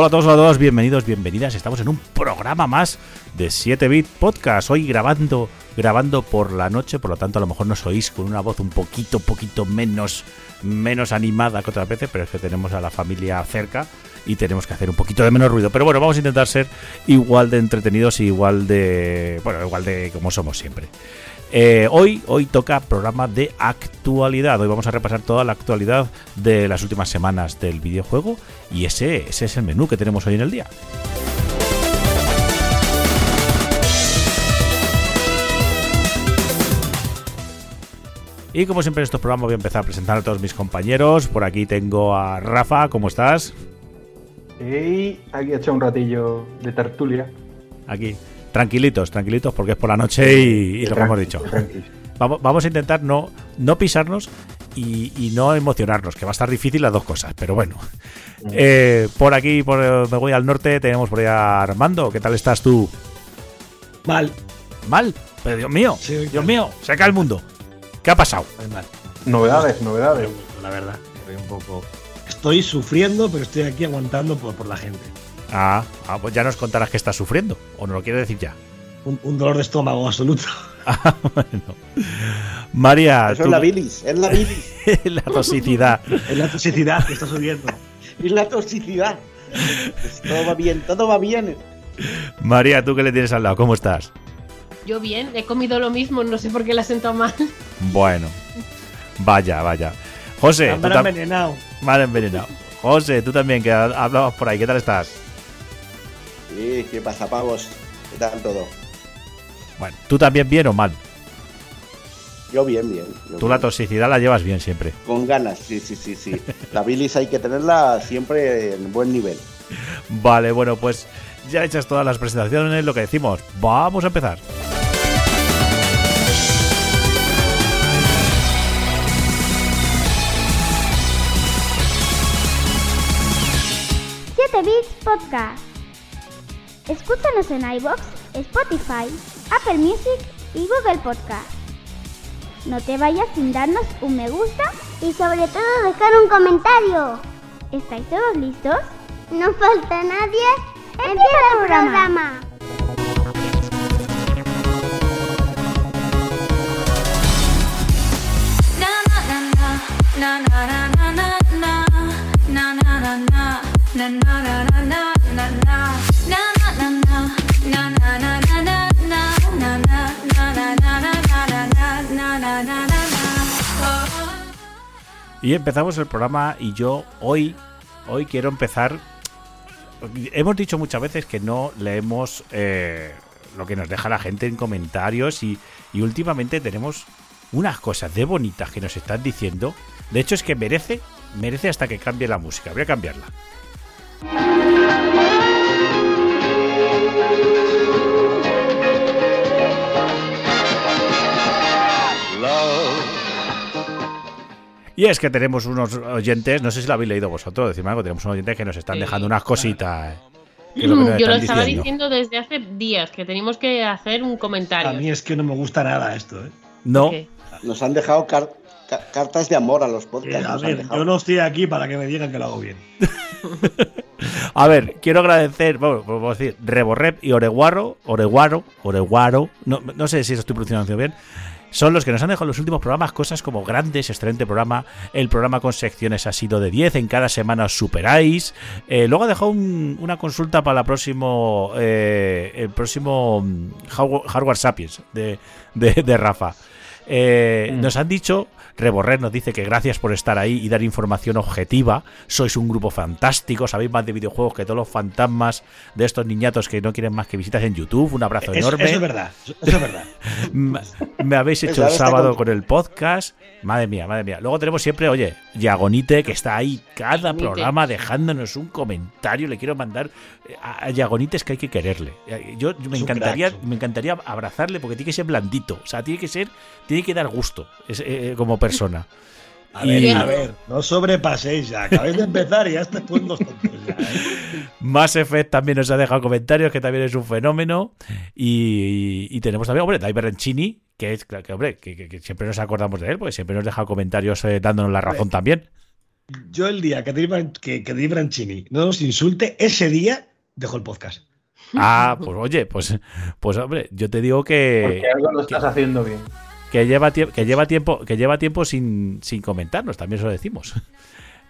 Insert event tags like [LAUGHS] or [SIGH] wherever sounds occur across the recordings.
Hola a todos, hola a todas, bienvenidos, bienvenidas. Estamos en un programa más de 7-Bit Podcast. Hoy grabando, grabando por la noche, por lo tanto a lo mejor nos oís con una voz un poquito, poquito menos, menos animada que otras veces, pero es que tenemos a la familia cerca y tenemos que hacer un poquito de menos ruido. Pero bueno, vamos a intentar ser igual de entretenidos y igual de, bueno, igual de como somos siempre. Eh, hoy, hoy toca programa de actualidad. Hoy vamos a repasar toda la actualidad de las últimas semanas del videojuego y ese, ese es el menú que tenemos hoy en el día. Y como siempre en estos programas voy a empezar a presentar a todos mis compañeros. Por aquí tengo a Rafa, ¿cómo estás? Hey, aquí he hecho un ratillo de tertulia. Aquí. Tranquilitos, tranquilitos, porque es por la noche y, y lo que hemos dicho. Vamos, vamos a intentar no, no pisarnos y, y no emocionarnos, que va a estar difícil las dos cosas, pero bueno. Eh, por aquí, por, me voy al norte, tenemos por ahí a Armando. ¿Qué tal estás tú? Mal. ¿Mal? Pero Dios mío, Sí, Dios mío, se cae el mundo. ¿Qué ha pasado? Mal. Novedades, novedades. La verdad, estoy un poco. Estoy sufriendo, pero estoy aquí aguantando por, por la gente. Ah, ah, pues ya nos contarás que estás sufriendo, o no lo quieres decir ya. Un, un dolor de estómago absoluto. [LAUGHS] Ah, bueno. María, Eso tú- es la bilis, es la bilis, [LAUGHS] la toxicidad. Es la toxicidad que está subiendo. es la toxicidad. Pues todo va bien, todo va bien. María, tú que le tienes al lado, ¿cómo estás? Yo bien, he comido lo mismo, no sé por qué la siento mal. Bueno, vaya, vaya. José, tam- envenenado. Mal envenenado. José, tú también, que ha- hablabas por ahí, ¿qué tal estás? Sí, ¿qué pasa, pavos? ¿Qué tal todo? Bueno, ¿tú también bien o mal? Yo bien, bien. yo Tú la toxicidad la llevas bien siempre. Con ganas, sí, sí, sí, sí. La bilis hay que tenerla siempre en buen nivel. Vale, bueno, pues ya hechas todas las presentaciones, lo que decimos, vamos a empezar. Siete Bits Podcast. Escúchanos en iBox, Spotify, Apple Music y Google Podcast. No te vayas sin darnos un me gusta y sobre todo dejar un comentario. ¿Estáis todos listos? No falta nadie. Empieza el programa. Y empezamos el programa y yo hoy, hoy quiero empezar... Hemos dicho muchas veces que no leemos eh, lo que nos deja la gente en comentarios y, y últimamente tenemos unas cosas de bonitas que nos están diciendo. De hecho es que merece, merece hasta que cambie la música. Voy a cambiarla. Y es que tenemos unos oyentes, no sé si lo habéis leído vosotros, decidme algo, tenemos unos oyentes que nos están Sí. dejando unas cositas. eh, [CLEARS THROAT] que es lo que nos Yo lo estaba diciendo. diciendo desde hace días que teníamos que hacer un A comentario. mí es que no me gusta nada esto, ¿eh? No. Nos han dejado car- ca- cartas de amor a los Eh, podcasts. a nos han ver, yo no estoy aquí para que me digan que lo hago bien. [LAUGHS] a ver, quiero agradecer, bueno, pues vamos a decir, Reborrep y Oreguaro, Oreguaro, Oreguaro, no, no sé si lo estoy pronunciando bien, son los que nos han dejado en los últimos programas cosas como grandes, excelente programa, el programa con secciones ha sido de 10, en cada semana os superáis, eh, luego ha dejado un- una consulta para la próximo, eh, el próximo mm, Hardware, Hardware Sapiens de, de, de Rafa. Eh, Mm. Nos han dicho, Reborrer nos dice que gracias por estar ahí y dar información objetiva. Sois un grupo fantástico, sabéis más de videojuegos que todos los fantasmas de estos niñatos que no quieren más que visitas en YouTube. Un abrazo Eso, enorme. eso es verdad, eso, es verdad. [LAUGHS] M- Me habéis hecho el sábado con- con el podcast. Madre mía, madre mía. Luego tenemos siempre, oye, Yagonite, que está ahí cada Yagonite. programa dejándonos un comentario. Le quiero mandar eh, a, Yagonite es que hay que quererle. Eh, Yo, yo me Es encantaría, me encantaría abrazarle porque tiene que ser blandito. O sea, tiene que ser, tiene que dar gusto es- eh, como persona. [LAUGHS] A Y- ver, a ver, no sobrepaséis ya. Acabáis de empezar y ya estáis poniendo tontos ya. ¿eh? [LAUGHS] Mass Effect también nos ha dejado comentarios, que también es un fenómeno. Y, y tenemos también, hombre, Dai Berrencini, que es, que, hombre, que, que- que siempre nos acordamos de él, porque siempre nos deja comentarios eh, dándonos la razón también. Yo el día que Dave, que, que Dave Branchini no nos insulte, ese día dejo el podcast. Ah, pues oye, pues, pues hombre, yo te digo que, Porque algo lo estás haciendo bien. que lleva, que lleva tiempo, que lleva tiempo sin, sin comentarnos, también eso lo decimos.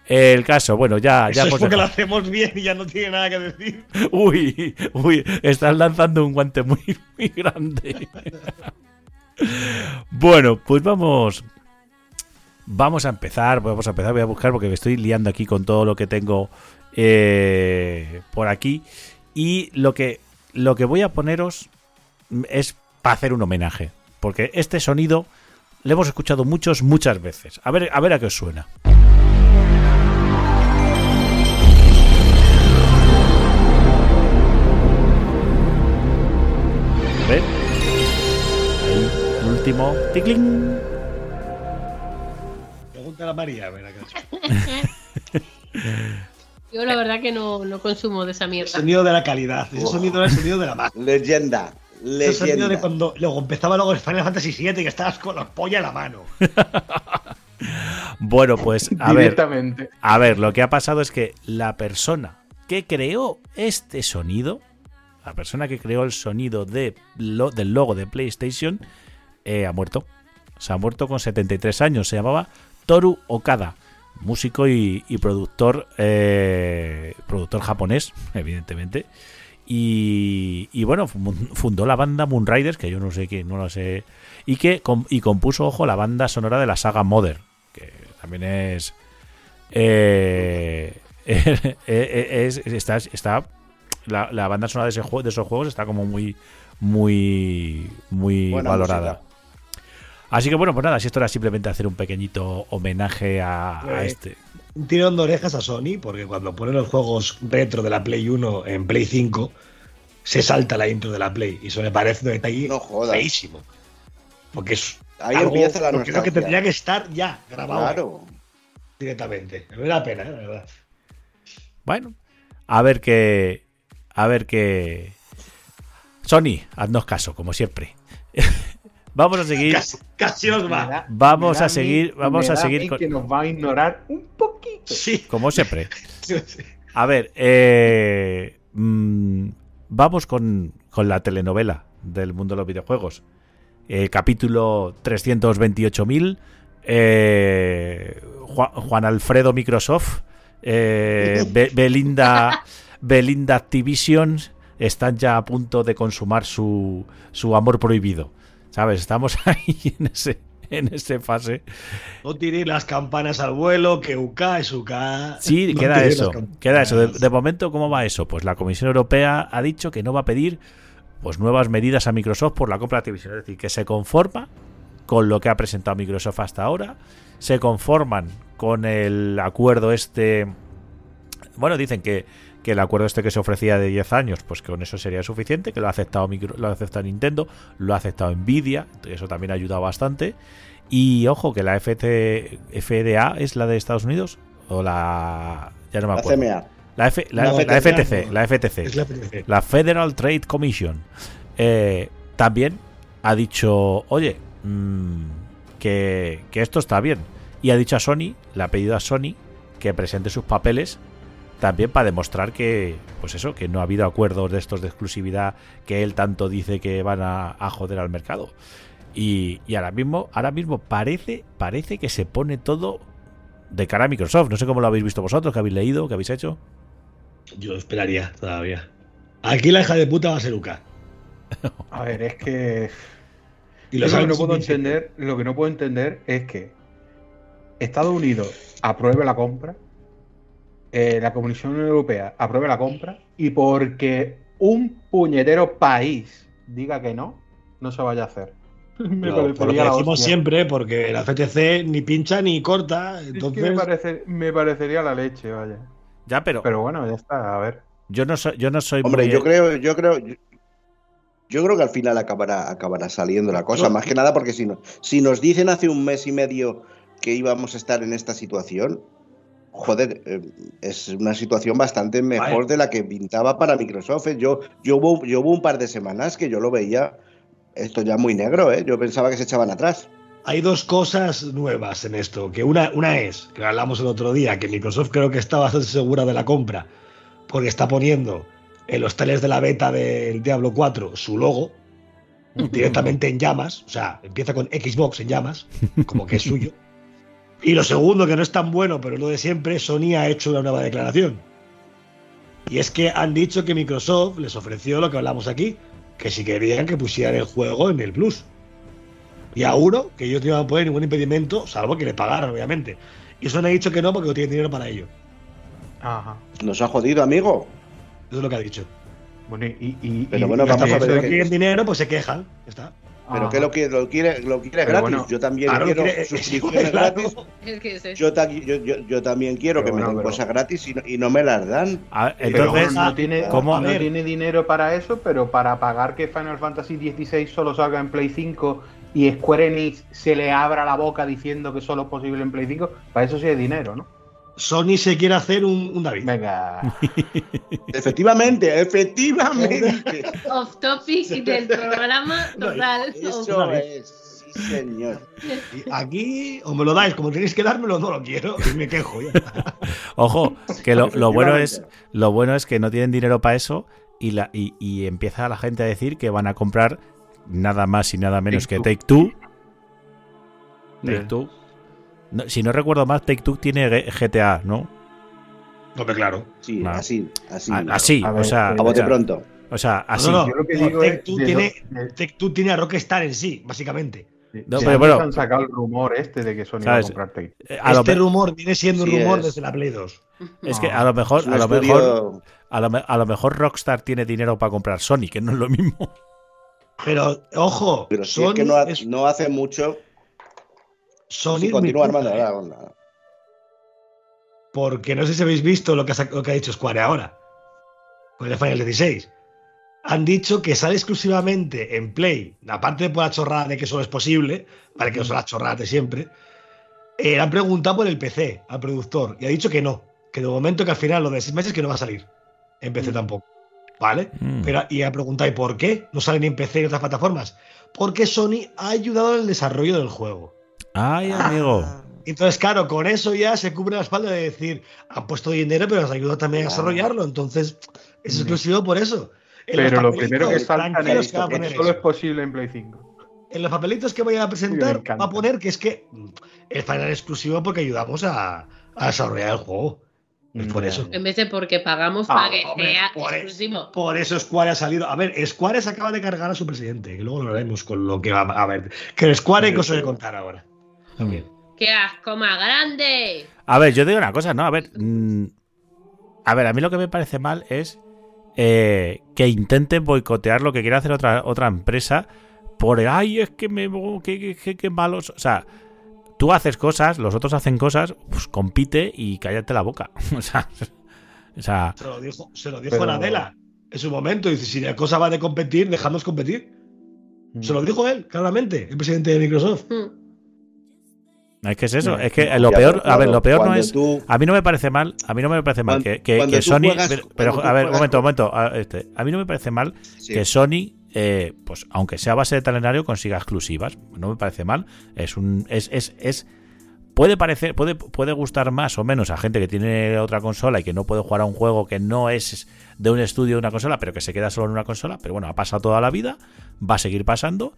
El caso, bueno, ya, ya Eso es hemos porque lo hacemos bien y ya no tiene nada que decir. Uy, uy, estás lanzando un guante muy, muy grande. Bueno, pues vamos. Vamos a empezar, vamos a empezar, voy a buscar porque me estoy liando aquí con todo lo que tengo eh, por aquí. Y lo que, lo que voy a poneros es para hacer un homenaje. Porque este sonido lo hemos escuchado muchos, muchas veces. A ver, a ver a qué os suena. El último. ¡Ticling! Pregúntale a María, a ver acá. [LAUGHS] Yo la verdad que no, no consumo de esa El mierda. sonido de la calidad. Ese sonido era el sonido de la máquina. Leyenda. Ese sonido de Leyenda. cuando luego empezaba luego el Final Fantasy VII que estabas con la polla en la mano. [LAUGHS] Bueno, pues a ver. A ver, lo que ha pasado es que la persona que creó este sonido, la persona que creó el sonido de lo- del logo de PlayStation, eh, ha muerto. Se ha muerto con 73 años. Se llamaba Toru Okada, músico y, y productor, eh, productor japonés, [LAUGHS] evidentemente. Y, y bueno, fu- fundó la banda Moonriders, que yo no sé qué, no lo sé. Y que y compuso, ojo, la banda sonora de la saga Mother, que también es. eh, [LAUGHS] es- está, está la, la banda sonora de, ese juego, de esos juegos está como muy muy muy Buena valorada música. Así que bueno pues nada si esto era simplemente hacer un pequeñito homenaje a, a Eh, este Un tirón de orejas a Sony, porque cuando ponen los juegos retro de la Play 1 en Play 5, se salta la intro de la Play. Y eso me parece un detalle No jodas. feísimo. Porque es. Ahí algo empieza la que creo nostalgia. que tendría que estar ya grabado Claro. directamente. Me da pena, ¿eh? la verdad. bueno a ver qué a ver qué Sony haznos caso como siempre [LAUGHS] vamos a seguir Casi, casi os va. da- Vamos a seguir- mí- vamos a seguir con- que nos va a ignorar un poquito. Sí. como siempre. [LAUGHS] A ver, eh, mm, vamos con, con la telenovela del mundo de los videojuegos. Eh, capítulo 328.000. eh, Juan, Juan Alfredo Microsoft. eh, [LAUGHS] Be- Belinda, Belinda Activision están ya a punto de consumar su, su amor prohibido. ¿Sabes? Estamos [LAUGHS] ahí en ese, en ese fase. No tiréis las campanas al vuelo, que UK es UK. Sí, No queda eso. Queda eso. De, de momento, ¿cómo va eso? Pues la Comisión Europea ha dicho que no va a pedir pues nuevas medidas a Microsoft por la compra de Activision. Es decir, que se conforma con lo que ha presentado Microsoft hasta ahora. Se conforman con el acuerdo este. Bueno, dicen que, que el acuerdo este que se ofrecía de 10 años, pues que con eso sería suficiente, que lo ha aceptado Micro- lo ha aceptado Nintendo, lo ha aceptado Nvidia, eso también ha ayudado bastante. Y ojo, que la FT, FDA es la de Estados Unidos o la. Ya no me La acuerdo. CMA. La, F- la- No, la FTC, FTC, no. la FTC, Es la FTC. la Federal Trade Commission, eh, también ha dicho, oye, mm, que, que esto está bien. Y ha dicho a Sony, le ha pedido a Sony que presente sus papeles también para demostrar que, pues eso, que no ha habido acuerdos de estos de exclusividad que él tanto dice que van a, a joder al mercado. Y, y ahora mismo, ahora mismo parece, parece que se pone todo de cara a Microsoft. No sé cómo lo habéis visto vosotros, que habéis leído, que habéis hecho. Yo esperaría todavía. Aquí la hija de puta va a ser UK. [LAUGHS] A ver, es que. Y lo lo que no puedo entender, lo que no puedo entender es que Estados Unidos apruebe la compra, eh, la Comisión Europea apruebe la compra, y porque un puñetero país diga que no, no se vaya a hacer. [LAUGHS] Me No, por lo que decimos hostia. siempre, porque la FTC ni pincha ni corta. Es que Entonces, me, parece- me parecería la leche, vaya. Ya, pero, Pero bueno, ya está, a ver. yo no soy, yo no soy Hombre, muy- yo creo, yo creo, yo, yo creo que al final acabará, acabará saliendo la cosa. Yo- Más que nada porque si, no, si nos dicen hace un mes y medio que íbamos a estar en esta situación, joder, eh, es una situación bastante mejor Vale. de la que pintaba para Microsoft. ¿eh? Yo, yo, hubo, yo hubo un par de semanas que yo lo veía esto ya muy negro, ¿eh? Yo pensaba que se echaban atrás. hay dos cosas nuevas en esto. Que una, una es, que hablamos el otro día, que Microsoft creo que está bastante [LAUGHS] segura de la compra, porque está poniendo en los teles de la beta del Diablo 4 su logo [LAUGHS] directamente en llamas, o sea, empieza con Xbox en llamas, como que es suyo. [LAUGHS] Y lo segundo, que no es tan bueno, pero es lo de siempre, Sony ha hecho una nueva declaración. Y es que han dicho que Microsoft les ofreció lo que hablamos aquí, que si querían que pusieran el juego en el Plus. Y a uno, que ellos no iban a poner ningún impedimento, salvo que le pagaran, obviamente. Y Sony ha dicho que no, porque no tienen dinero para ello. Ajá. Nos ha jodido, amigo. Eso es lo que ha dicho. Bueno, y, y- Pero bueno, y Ya está, vamos a ver si no quieren dinero, pues se quejan. Ya está. Pero Ajá. que lo quiere, lo quiere, lo quiere gratis. bueno, yo también Claro, quiero quiere- suscripciones [LAUGHS] claro. gratis. Es que es. Yo, ta- yo, yo- yo también quiero Pero que me den pero- cosas gratis y no, y no me las dan. Ah, Pero entonces, no tiene, ¿cómo? no A tiene dinero para eso, pero para pagar que Final Fantasy XVI solo salga en Play 5 y Square Enix se le abra la boca diciendo que solo es posible en Play 5, para eso sí hay dinero, ¿no? Sony se quiere hacer un, un David. Venga. [LAUGHS] Efectivamente, efectivamente. [LAUGHS] Off topic del programa total. Eso es, sí, señor. Aquí, o me lo dais, como tenéis que dármelo, no lo quiero. Y me quejo. ya. [LAUGHS] ojo, que lo, lo bueno es lo bueno es que no tienen dinero para eso y, la, y, y empieza la gente a decir que van a comprar nada más y nada menos que Take Two. Take. Two. No, si no recuerdo mal, Take Two tiene GTA, ¿no? Hombre, claro. Sí, Claro. así, así. A- Así, A o ver, sea, a A o bote sea, pronto. o sea, así. No, no, Yo lo que no, digo Two tiene, de- Two tiene a Rockstar en sí, básicamente. de- No, pero bueno. han sacado el rumor este de que Sony va a ¿Sabes? comprar Take. Eh, A lo, este rumor viene siendo un Sí, rumor es. desde la Play 2. es que a lo mejor, un a lo mejor, a lo, a lo mejor Rockstar tiene dinero para comprar Sony, que no es lo mismo. Pero, ojo, Pero si Sony es que no, ha- es- no hace mucho. Sony Sí, continúa Armando. ¿eh? ahora, ahora. Porque no sé si habéis visto lo que ha, sac- lo que ha dicho Square ahora. Con el Final 16. Han dicho que sale exclusivamente en Play, aparte de por la chorrada de que solo es posible, vale que no son las chorradas de siempre, eh, le han preguntado por el PC al productor y ha dicho que no, que de momento que al final lo de seis meses que no va a salir. En PC tampoco. ¿Vale? Mm. Pero, y ha preguntado, ¿y por qué? No sale ni en PC ni en otras plataformas. Porque Sony ha ayudado en el desarrollo del juego. Ay, amigo. Entonces, claro, con eso ya se cubre la espalda de decir, han puesto dinero, pero nos ayuda también a desarrollarlo. Entonces, es exclusivo por eso. En Pero lo primero que saltan tranquilos es que va a que poner solo es posible en Play 5. En los papelitos que vayan a presentar, va a poner que es que mm, el final es exclusivo porque ayudamos a, a desarrollar el juego. Es por eso. En vez de porque pagamos Ah, para que hombre, sea por- exclusivo. Por eso Square ha salido. A ver, Square se acaba de cargar a su presidente, que luego lo veremos con lo que va a ver. Que el Square hay Sí, cosas sí. de contar ahora. También. ¡Qué asco más grande! A ver, yo te digo una cosa, ¿no? A ver, mm, a ver, a mí lo que me parece mal es eh, que intenten boicotear lo que quiere hacer otra, otra empresa por el, ay, es que me, que, que, que- malos. O sea, tú haces cosas, los otros hacen cosas, pues compite y cállate la boca. [LAUGHS] O sea, o sea, Se lo dijo, se lo dijo Pero- en su momento. Dice: si la cosa va de competir, dejadnos competir. Se lo dijo él, claramente, el presidente de Microsoft. Mm. Es que es eso, es que lo peor, a ver, lo peor no es... A mí no me parece mal, a mí no me parece mal que, que- Sony... juegas- pero, a ver, un momento, un momento. a- este, a mí no me parece mal sí. que Sony, eh, pues aunque sea a base de talenario, consiga exclusivas. No me parece mal. Es un. Es, es, es- puede parecer, puede, puede gustar más o menos a gente que tiene otra consola y que no puede jugar a un juego que no es de un estudio de una consola, pero que se queda solo en una consola. Pero bueno, ha pasado toda la vida, va a seguir pasando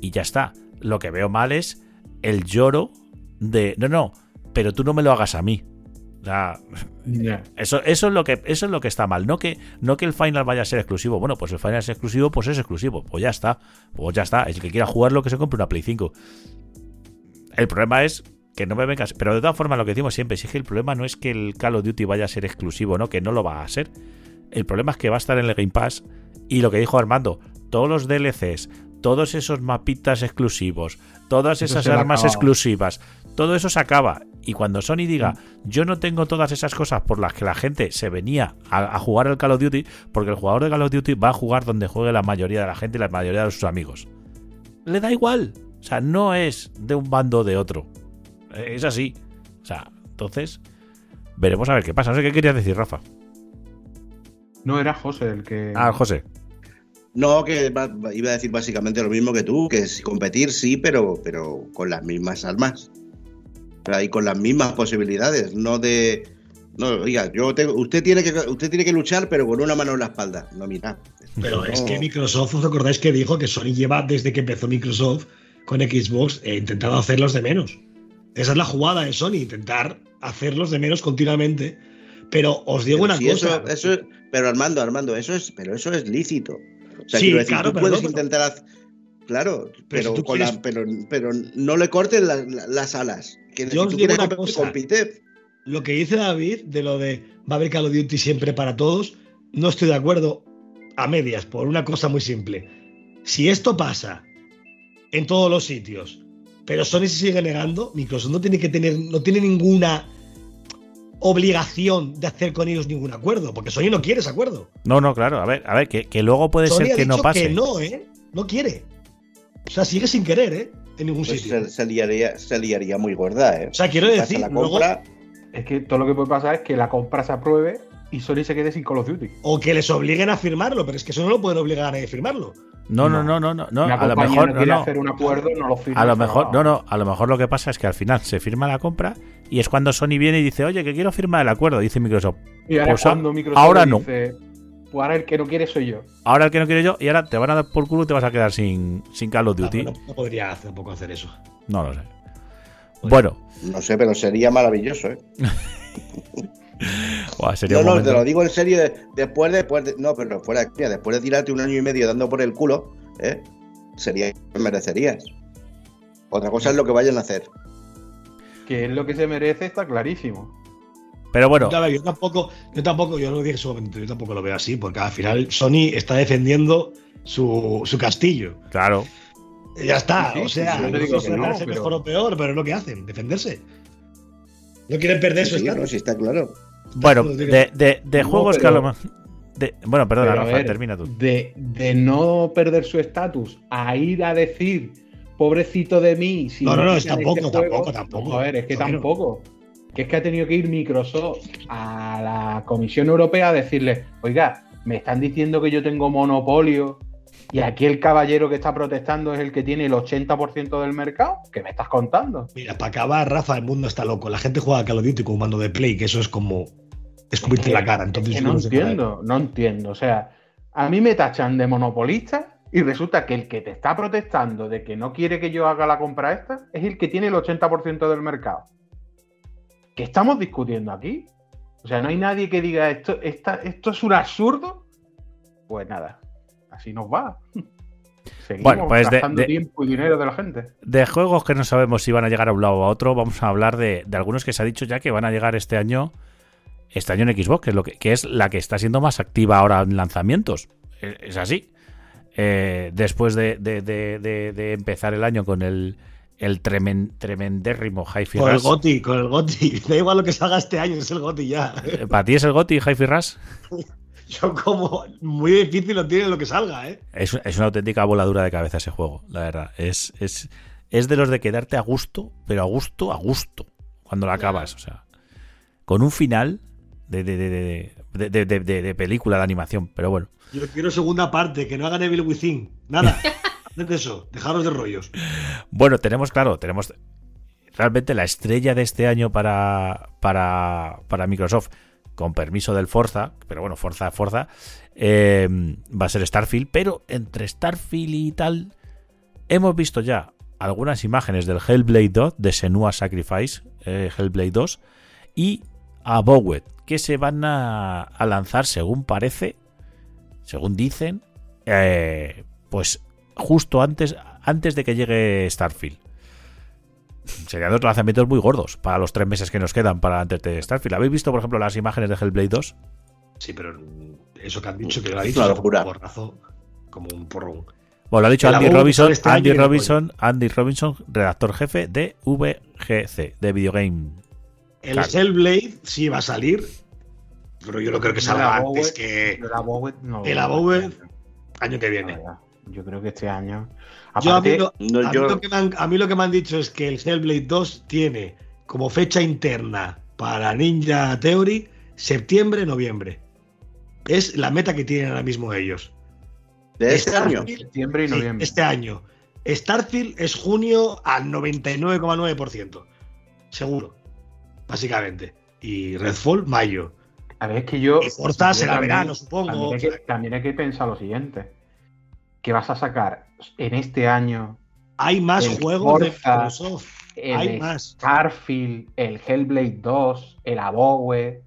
y ya está. Lo que veo mal es el lloro de. No, no, pero tú no me lo hagas a mí. O sea, Ya. eso, eso es lo que eso es lo que está mal. No que, no que el final vaya a ser exclusivo. Bueno, pues el final es exclusivo, pues es exclusivo. Pues ya está. Pues ya está. El que quiera jugarlo que se compre una Play 5. El problema es que no me vengas. Pero de todas formas, lo que decimos siempre, si es que el problema no es que el Call of Duty vaya a ser exclusivo, ¿no? Que no lo va a ser. El problema es que va a estar en el Game Pass. Y lo que dijo Armando, todos los DLCs, todos esos mapitas exclusivos, todas esas armas acabado. exclusivas, todo eso se acaba. Y cuando Sony diga, yo no tengo todas esas cosas por las que la gente se venía a, a jugar al Call of Duty, porque el jugador de Call of Duty va a jugar donde juegue la mayoría de la gente y la mayoría de sus amigos. Le da igual. O sea, no es de un bando o de otro. Eh, Es así. O sea, entonces, veremos a ver qué pasa. No sé qué querías decir, Rafa. No era José el que. Ah, José. No, que iba a decir básicamente lo mismo que tú, que es competir sí, pero, pero con las mismas armas. Y con las mismas posibilidades, no de. No, oiga, yo tengo, usted tiene que usted tiene que luchar, pero con una mano en la espalda. No, mira. Pero es que Microsoft, ¿os acordáis que dijo que Sony lleva desde que empezó Microsoft con Xbox eh, intentando hacerlos de menos? Esa es la jugada de Sony, intentar hacerlos de menos continuamente. Pero os digo Pero una si cosa. Eso, eso es- pero Armando, Armando, eso es, pero eso es lícito. O sea, Sí, decir, claro, tú puedes no, intentar hacer. Claro, pero, si tú con la- pero, pero no le la- la- las alas. Que Yo si tú digo una cosa. compite. Lo que dice David de lo de va a haber Call of Duty siempre para todos, no estoy de acuerdo a medias, por una cosa muy simple. Si esto pasa en todos los sitios, pero Sony se sigue negando, Microsoft no tiene que tener, no tiene ninguna obligación de hacer con ellos ningún acuerdo, porque Sony no quiere ese acuerdo. No, no, claro. A ver, a ver, que, que luego puede Sony ser ha que no dicho pase. que no, ¿eh? No quiere. O sea, sigue sin querer, ¿eh? En ningún Pues sitio. se, se liaría, se liaría muy gorda, ¿eh? O sea, quiero decir, la luego- Es que todo lo que puede pasar es que la compra se apruebe y Sony se quede sin Call of Duty. O que les obliguen a firmarlo, pero es que eso no lo pueden obligar a firmarlo. No, no, no, no, no. no, a lo mejor no no, quiere no. hacer un acuerdo, no lo firma. A lo mejor, no, no, a lo mejor lo que pasa es que al final se firma la compra y es cuando Sony viene y dice, oye, que quiero firmar el acuerdo, dice Microsoft. Y ahora Pues es cuando Microsoft ahora no. Pues ahora el que no quiere soy yo. Ahora el que no quiero yo y ahora te van a dar por culo y te vas a quedar sin, sin Call of No, Duty. no, no podría hacer- tampoco hacer eso. No lo sé. Bueno, no sé, pero sería maravilloso, ¿eh? [LAUGHS] sería No, no, momento- te lo digo en serio. de- Después, después de, no, pero fuera de coña, después de tirarte un año y medio dando por el culo, ¿eh? Sería merecerías. Otra cosa es lo que vayan a hacer. Que es lo que se merece, está clarísimo. Pero bueno, yo tampoco, yo tampoco, yo lo dije en su momento, yo tampoco lo veo así, porque al final Sony está defendiendo su, su castillo. claro. Y ya está, Sí, o sea, no digo que no, pero- mejor o peor, pero es lo que hacen, defenderse. No quieren perder Sí, su sí, no, sí, está claro. Bueno, de, de- de No, juegos que a pero- lo de- Bueno, perdona, Rafa, ver, termina tú. De, de no perder su estatus a ir a decir, pobrecito de mí. Si No, no, no, es tampoco, este juego", tampoco, tampoco. A ver, es que tampoco. Que es que ha tenido que ir Microsoft a la Comisión Europea a decirle, oiga, me están diciendo que yo tengo monopolio y aquí el caballero que está protestando es el que tiene el 80% del mercado. ¿Qué me estás contando? Mira, para acabar, Rafa, el mundo está loco. La gente juega a Call of Duty con un mando de Play, que eso es como escupirte la cara. Entonces, Es que yo no entiendo, no entiendo. O sea, a mí me tachan de monopolista y resulta que el que te está protestando de que no quiere que yo haga la compra esta es el que tiene el 80% del mercado. ¿Qué estamos discutiendo aquí? O sea, no hay nadie que diga esto, esta- esto es un absurdo. Pues nada, así nos va. [LAUGHS] Seguimos Bueno, pues de- gastando de- tiempo y dinero de la gente. De juegos que no sabemos si van a llegar a un lado o a otro, vamos a hablar de, de algunos que se ha dicho ya que van a llegar este año. Este año en Xbox, que es, lo que, que es la que está siendo más activa ahora en lanzamientos. Es, es así. Eh, después de, de- de- de- de empezar el año con el, el tremen- tremendérrimo Hi-Fi Con el. Goti, con el Goti. [LAUGHS] Da igual lo que salga este año, es el Goti ya. Eh, ¿Para ti es el GOTI Hi-Fi Rush? [LAUGHS] Yo como muy difícil lo tiene lo que salga, ¿eh? Es, es una auténtica voladura de cabeza ese juego, la verdad. Es, es, es de los de quedarte a gusto, pero a gusto, a gusto, cuando lo acabas. O sea, con un final de, de, de, de, de- de- de- de película de animación. Pero bueno, Yo quiero segunda parte, que no hagan Evil Within. Nada. [LAUGHS] Haced eso, dejaros de rollos. bueno, tenemos, claro, tenemos realmente la estrella de este año para, para, para Microsoft, con permiso del Forza, pero bueno, Forza, Forza, eh, va a ser Starfield, pero entre Starfield y tal, hemos visto ya algunas imágenes del Hellblade 2, de Senua Sacrifice, eh, Hellblade 2, y a Bowet, que se van a, a lanzar, según parece, según dicen, eh, pues justo antes, antes de que llegue Starfield. Serían dos lanzamientos muy gordos para los tres meses que nos quedan para antes de Starfield. ¿Habéis visto, por ejemplo, las imágenes de Hellblade 2? Sí, pero eso que han dicho, que lo ha dicho, es locura. un porrazo, como un porrón. Bueno, lo ha dicho Andy Robinson, este Andy Robinson, Andy Robinson, redactor jefe de VGC, de Videogame. El Claro. Hellblade sí va a salir, pero yo no creo que salga antes que el no este año, que viene. verdad. Yo creo que este año. Yo a, mí Aparte, lo, No, a mí yo- lo que me han, a mí lo que me han dicho es que el Hellblade 2 tiene como fecha interna para Ninja Theory septiembre-noviembre. Es la meta que tienen ahora mismo ellos. De este Starfield- año. septiembre y Sí, noviembre. este año. Starfield es junio al 99,9%. Seguro. Básicamente. Y Redfall, mayo. A ver, es que yo. Y Forza será verano, supongo. También hay, que, también hay que pensar lo siguiente: que vas a sacar en este año Hay más El juegos de Microsoft. el Hay más. Starfield, el Hellblade 2, el Above.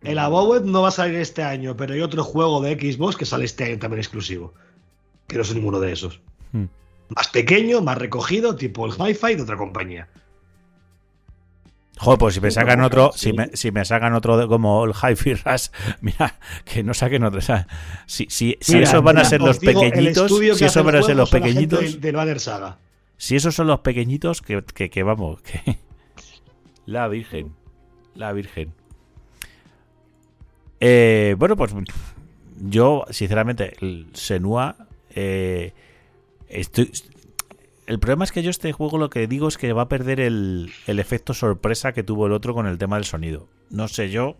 El Abowed no va a salir este año, pero hay otro juego de Xbox que sale este año también exclusivo. Que no es ninguno de esos. Hmm. Más pequeño, más recogido, tipo el Hi-Fi de otra compañía. Joder, pues si me sacan otro, si me, si me sacan otro de- como el Hi-Fi Rush, [LAUGHS] mira, que no saquen otro. o sea, si si, si Mira, esos van a ser os los digo, pequeñitos, si esos van a ser los pequeñitos, Del, del Banner Saga. si esos son los pequeñitos, que, que, que vamos, que [LAUGHS] la Virgen, la Virgen. Eh, bueno, pues yo, sinceramente, el Senua, eh, estoy... El problema es que yo este juego lo que digo es que va a perder el, el efecto sorpresa que tuvo el otro con el tema del sonido. No sé yo.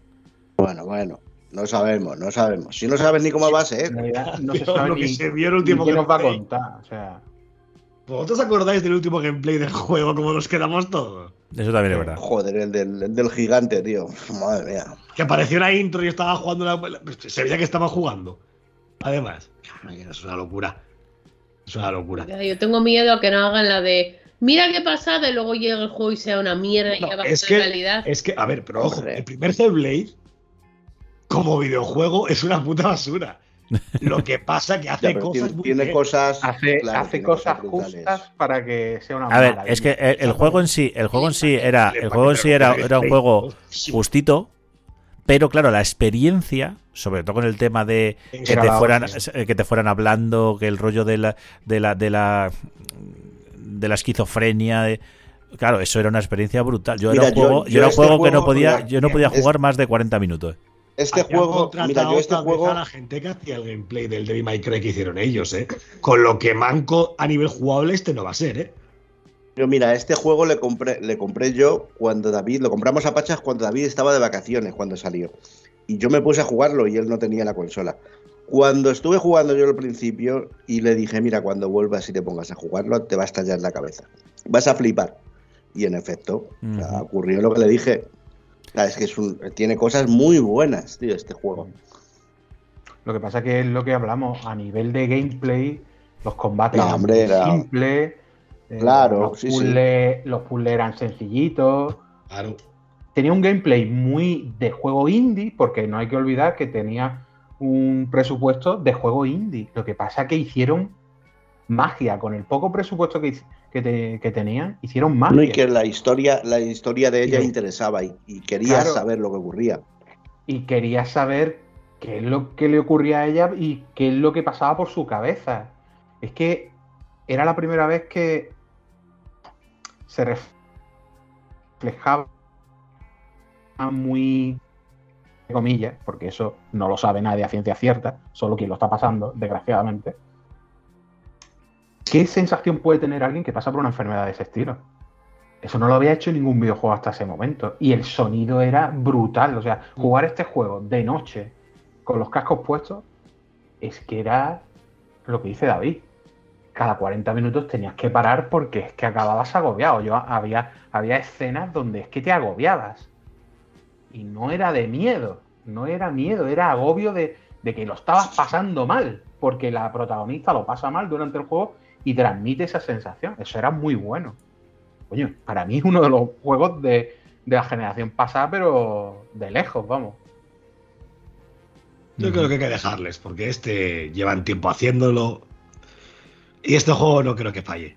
Bueno, bueno. No sabemos, no sabemos. Si no sabes ni cómo va a ser. No se sabe lo que se vio el último qué nos va a gameplay. contar. O sea, ¿Vosotros acordáis del último gameplay del juego? ¿Cómo nos quedamos todos? Eso también es verdad. Joder, el del, el del gigante, tío. Madre mía. Que apareció una intro y estaba jugando. La... Se veía que estaba jugando. Además, es una locura. Es una locura. Ya, Yo tengo miedo a que no hagan la de mira qué pasada y luego llega el juego y sea una mierda y No, ya baja es la que- calidad. Es que, a ver, pero ojo, el primer Hellblade, como videojuego, es una puta basura. Lo que pasa que [LAUGHS] hace Ya, cosas tiene, muy tiene bien. cosas. hace, claro, hace tiene cosas brutales. justas para que sea una A ver, es que el, el juego en sí, el juego en sí era, el juego en sí era, era un juego justito, pero claro, la experiencia, sobre todo con el tema de que te fueran, hostia. que te fueran hablando, que el rollo de la, de la, de la, de la esquizofrenia, de- claro, eso era una experiencia brutal. Yo Mira, era un juego, yo, yo era este juego que no podía, mira, yo no podía es- jugar más de 40 minutos. Este juego, mira, yo este juego. a la gente que hacía el gameplay del Devil May Cry que hicieron ellos, ¿eh? Con lo que manco a nivel jugable este no va a ser, ¿eh? Yo, mira, este juego le compré, le compré yo cuando David, lo compramos a Pachas cuando David estaba de vacaciones, cuando salió. Y yo me puse a jugarlo y él no tenía la consola. Cuando estuve jugando yo al principio y le dije, mira, cuando vuelvas y te pongas a jugarlo, te va a estallar la cabeza. Vas a flipar. Y en efecto, o sea, Ujú. ocurrió lo que le dije. O sea, es que es un- tiene cosas muy buenas, tío, este juego. Lo que pasa que es lo que hablamos, a nivel de gameplay, los combates No, hombre, muy simples, Claro, los, sí, sí. puzzles, los puzzles eran sencillitos, Claro. tenía un gameplay muy de juego indie, porque no hay que olvidar que tenía un presupuesto de juego indie. Lo que pasa que hicieron magia, con el poco presupuesto que, hic- que, te- que tenían, hicieron magia. No, y que la historia, la historia de ella Y- interesaba y, Claro. saber lo que ocurría. y quería saber qué es lo que le ocurría a ella y qué es lo que pasaba por su cabeza. Es que era la primera vez que se ref- reflejaba muy comillas, porque eso no lo sabe nadie a ciencia cierta, solo quien lo está pasando, desgraciadamente. ¿Qué sensación puede tener alguien que pasa por una enfermedad de ese estilo? Eso no lo había hecho ningún videojuego hasta ese momento. Y el sonido era brutal. O sea, jugar este juego de noche con los cascos puestos es que era lo que dice David. Cada 40 minutos tenías que parar porque es que acababas agobiado. Yo había, había escenas donde es que te agobiabas. Y no era de miedo. No era miedo, era agobio de, de que lo estabas pasando mal. Porque la protagonista lo pasa mal durante el juego y transmite esa sensación. Eso era muy bueno. Coño, para mí es uno de los juegos de, de la generación pasada, pero de lejos, vamos. Yo creo que hay que dejarles, porque este llevan tiempo haciéndolo. Y este juego no creo que falle.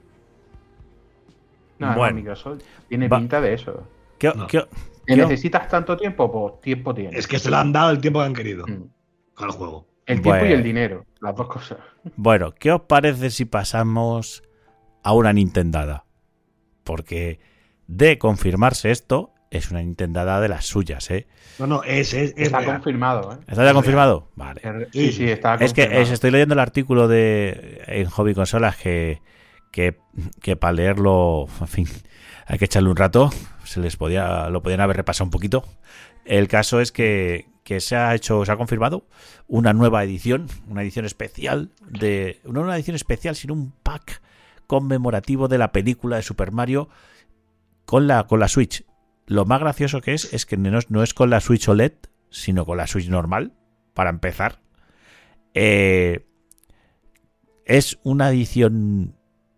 No, no, Bueno. Microsoft tiene Va. pinta de eso. ¿Qué- No. qué- ¿Que Yo- necesitas tanto tiempo? Pues tiempo tienes. Es que se le han dado el tiempo que han querido Mm. con el juego. El tiempo y el dinero, las dos cosas. Bueno, ¿qué os parece si pasamos a una Nintendada? Porque de confirmarse esto, es una Nintendada de las suyas, ¿eh? No, no, es, es, es Está real. confirmado, ¿eh? ¿Está ya confirmado? Vale. Sí, sí, está Es que es- estoy leyendo el artículo de en Hobby Consolas que, que, que para leerlo, en fin, hay que echarle un rato. Se les podía, lo podían haber repasado un poquito. El caso es que, que se ha hecho, se ha confirmado una nueva edición, una edición especial de, no una edición especial, sino un pack conmemorativo de la película de Super Mario con la, con la Switch. Lo más gracioso que es es que no es, no es con la Switch OLED, sino con la Switch normal, para empezar. Eh, es una edición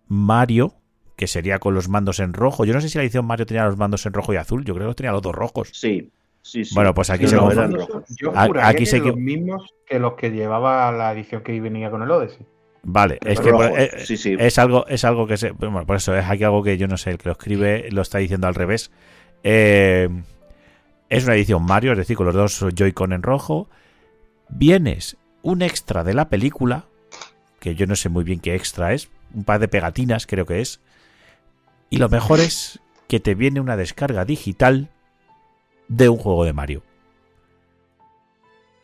Mario, que sería con los mandos en rojo. Yo no sé si la edición Mario tenía los mandos en rojo y azul, yo creo que tenía los dos rojos. Sí, sí, sí. Bueno, pues aquí Sí, se no, confunde. Yo juraría aquí que se los mismos que los que llevaba la edición que venía con el Odyssey. Vale, es que eh, sí, sí. es algo, es algo que se. Bueno, por eso es aquí algo que yo no sé, el que lo escribe lo está diciendo al revés. Eh, es una edición Mario, es decir, con los dos Joy-Con en rojo. Vienes un extra de la película, que yo no sé muy bien qué extra es, un par de pegatinas creo que es. Y lo mejor es que te viene una descarga digital de un juego de Mario.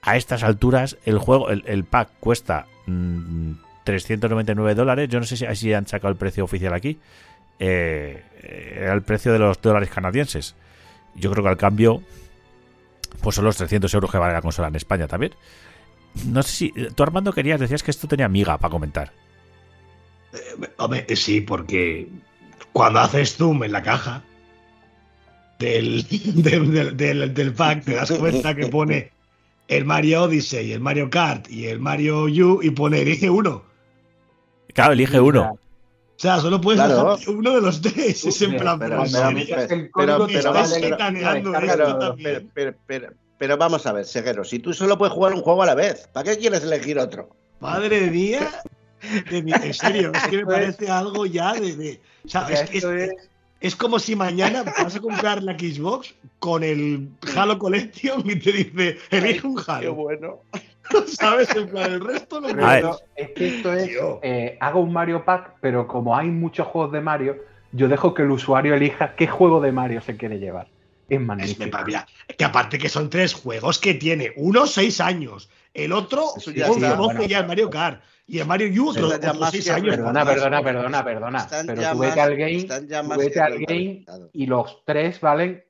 A estas alturas, el juego, el, pack cuesta mm, 399 dólares. Yo no sé si, si han sacado el precio oficial aquí. Eh, era el precio de los dólares canadienses. Yo creo que al cambio, pues son los 300 euros que vale la consola en España también. No sé si. Tú, Armando, querías, decías que esto tenía miga para comentar. Eh, Hombre, sí, porque cuando haces zoom en la caja del, [LAUGHS] del, del- del- del pack, te das cuenta que pone el Mario Odyssey, el Mario Kart y el Mario U y pone elige uno. Claro, elige uno. O sea, solo puedes Claro. uno de los tres. Es en Pero- plan, pero- pero, vamos a ver, Seguero, si tú solo puedes jugar un juego a la vez, ¿para qué quieres elegir otro? Madre mía. de mi- en serio, es que me [LAUGHS] parece algo ya de. de- o sea, es, es- es- como si mañana vas a comprar la Xbox con el Halo Collection y te dice, elige un Halo. bueno. [LAUGHS] ¿Sabes? En plan, el resto no Pero esto- es que esto es, eh, hago un Mario Pack, pero como hay muchos juegos de Mario, yo dejo que el usuario elija qué juego de Mario se quiere llevar. Es Es, magnífico. mira, que aparte que son tres juegos que tiene. Uno, seis años. El otro, Eso ya bueno. el Mario Kart. Y el Mario U, otro, más seis años. Perdona, perdona, perdona, perdona. Están Pero tú vete al game, tú vete al game y los tres valen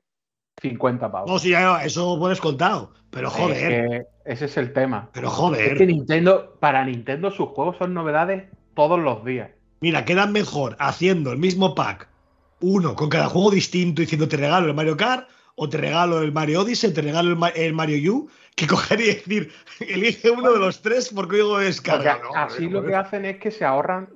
50 pavos. No, sí, eso pones contado. Pero Es joder, que ese es el tema. pero Es joder. que Nintendo, para Nintendo sus juegos son novedades todos los días. Mira, quedan mejor haciendo el mismo pack, uno con cada juego distinto, diciendo te regalo el Mario Kart, o te regalo el Mario Odyssey, te regalo el, Ma- el Mario U, que coger y decir, elige uno de los tres por Porque descarga. No, así lo que joder. hacen es que se ahorran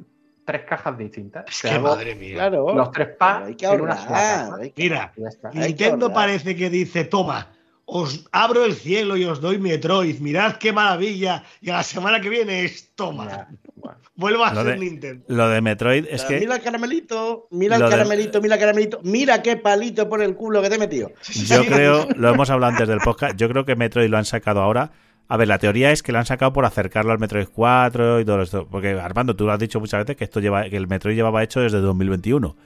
tres cajas distintas. Es que hago madre mía. Claro. Los tres packs hay que en una sola caja. hay que- Mira, que Nintendo parece que dice, toma, os abro el cielo y os doy Metroid, mirad qué maravilla, y a la semana que viene es toma. Ya, bueno. Vuelvo a Lo ser de- Nintendo. Lo de Metroid es Pero que. Mira el caramelito, mira el de- caramelito, mira el caramelito, mira qué palito por el culo que te he metido. Yo creo, lo hemos hablado antes del podcast, yo creo que Metroid lo han sacado ahora. A ver, la teoría es que lo han sacado por acercarlo al Metroid 4 y todo esto. Porque, Armando, tú lo has dicho muchas veces que esto lleva, que el Metroid llevaba hecho desde 2021.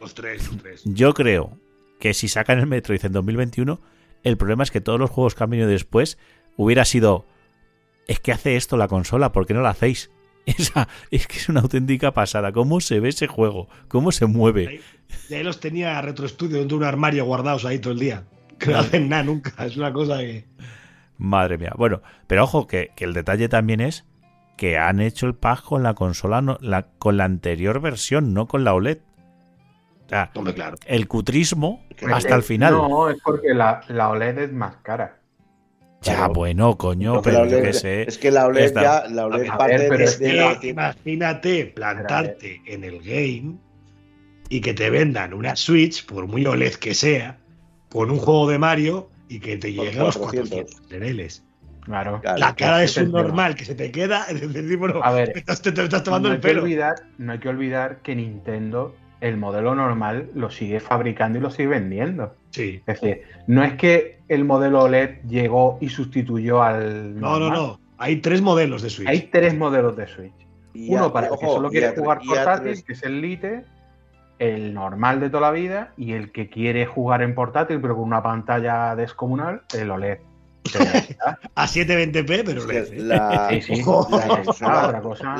Los tres, los tres. Yo creo que si sacan el Metroid en 2021, el problema es que todos los juegos que han venido después hubiera sido. Es que hace esto la consola, ¿por qué no lo hacéis? [LAUGHS] Esa, es que es una auténtica pasada. ¿Cómo se ve ese juego? ¿Cómo se mueve? Ahí- Y ahí los tenía Retro Studio dentro de un armario guardados ahí todo el día. Que no hacen nada nunca. Es una cosa que. Madre mía. Bueno, pero ojo, que, que el detalle también es que han hecho el pack con la consola, no- la, con la anterior versión, no con la OLED. O sea, Hombre, claro. el cutrismo hasta el final. No, es porque la, la OLED es más cara. ya, claro. bueno, coño, pero yo qué sé. Es que la OLED ya, la OLED parte pero de- es de que la- imagínate plantarte en el game y que te vendan una Switch, por muy OLED que sea, con un juego de Mario y que te Por llegue a los 400. 400 lereles. Claro. La cara de ese es su el tema. normal que se te queda, [LAUGHS] es decir, bueno, A ver, te estás, te, te estás tomando no el hay que pelo. olvidar, no hay que olvidar que Nintendo, el modelo normal, lo sigue fabricando y lo sigue vendiendo. Sí. Es decir, no es que el modelo OLED llegó y sustituyó al. No, no, normal. no. Hay tres modelos de Switch. Hay tres modelos de Switch. Y Uno a- para el que ojo, solo quiere jugar portátil, que es el Lite, el normal de toda la vida, y el que quiere jugar en portátil, pero con una pantalla descomunal, el OLED. [LAUGHS] A 720p, pero ¿eh? la, [LAUGHS] Sí, sí. Otra [LAUGHS] cosa.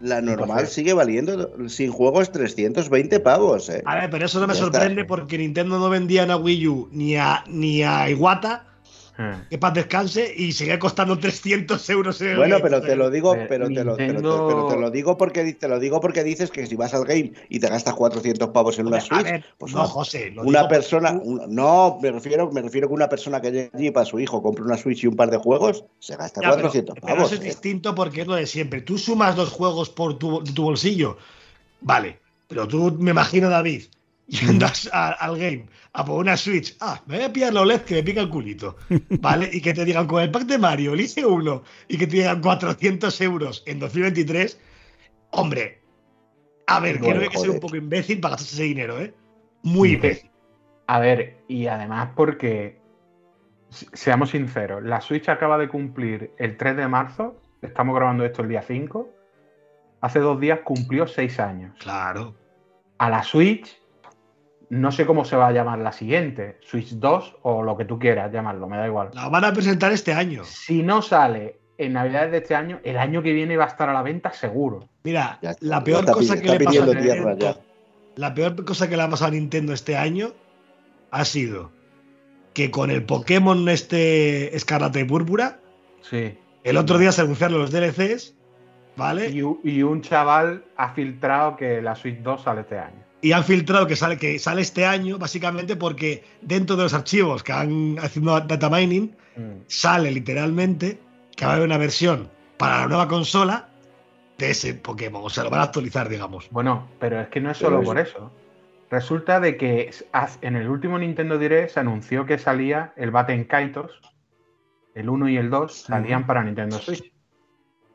la- normal Entonces- sigue valiendo sin juegos 320 pavos, eh. A ver, pero eso no me Ya está. sorprende porque Nintendo no vendía a Wii U ni a, ni a Iwata, Eh. que paz descanse, y sigue costando 300 euros en el Bueno, pero te lo digo, pero te lo, te lo- Nintendo- pero te lo digo porque te lo digo porque dices que si vas al game y te gastas 400 pavos en una Switch, ver, pues no, José. lo una digo persona, porque tú- un- no, me refiero, me refiero que una persona que llegue allí para su hijo compre una Switch y un par de juegos, se gasta Ya, pero- 400 pero pavos. eso es eh. distinto porque es lo de siempre. Tú sumas dos juegos por tu bolsillo. Vale. Pero tú me imagino, David, yendo [LAUGHS] a- al game a por una Switch. Ah, me voy a pillar la OLED que me pica el culito. [LAUGHS] ¿Vale? Y que te digan con el pack de Mario, elige uno, y que te digan 400 euros en 2023. Hombre, a ver, Bueno, creo que hay que ser un poco imbécil para gastarse ese dinero, ¿eh? Muy imbécil. A ver, y además porque, se- seamos sinceros, la Switch acaba de cumplir el 3 de marzo, estamos grabando esto el día 5, hace dos días cumplió seis años. Claro. A la Switch, no sé cómo se va a llamar la siguiente, Switch 2 o lo que tú quieras llamarlo, me da igual. La van a presentar este año. Si no sale en Navidades de este año, el año que viene va a estar a la venta seguro. Mira, Ya la peor está cosa que está le pasó tierra ya. la peor cosa que le ha pasado a Nintendo este año ha sido que con el Pokémon este Escarlata y Púrpura, Sí. el otro día se anunciaron los DLCs, ¿vale? Y, y un chaval ha filtrado que la Switch 2 sale este año. Y han filtrado que sale, que sale este año, básicamente porque dentro de los archivos que han haciendo data mining, Mm. sale literalmente que va a haber una versión para la nueva consola de ese Pokémon. O sea, lo van a actualizar, digamos. Bueno, pero es que no es Pero solo es- por eso. Resulta de que en el último Nintendo Direct se anunció que salía el Baten Kaitos, el 1 y el 2 salían para Nintendo Switch.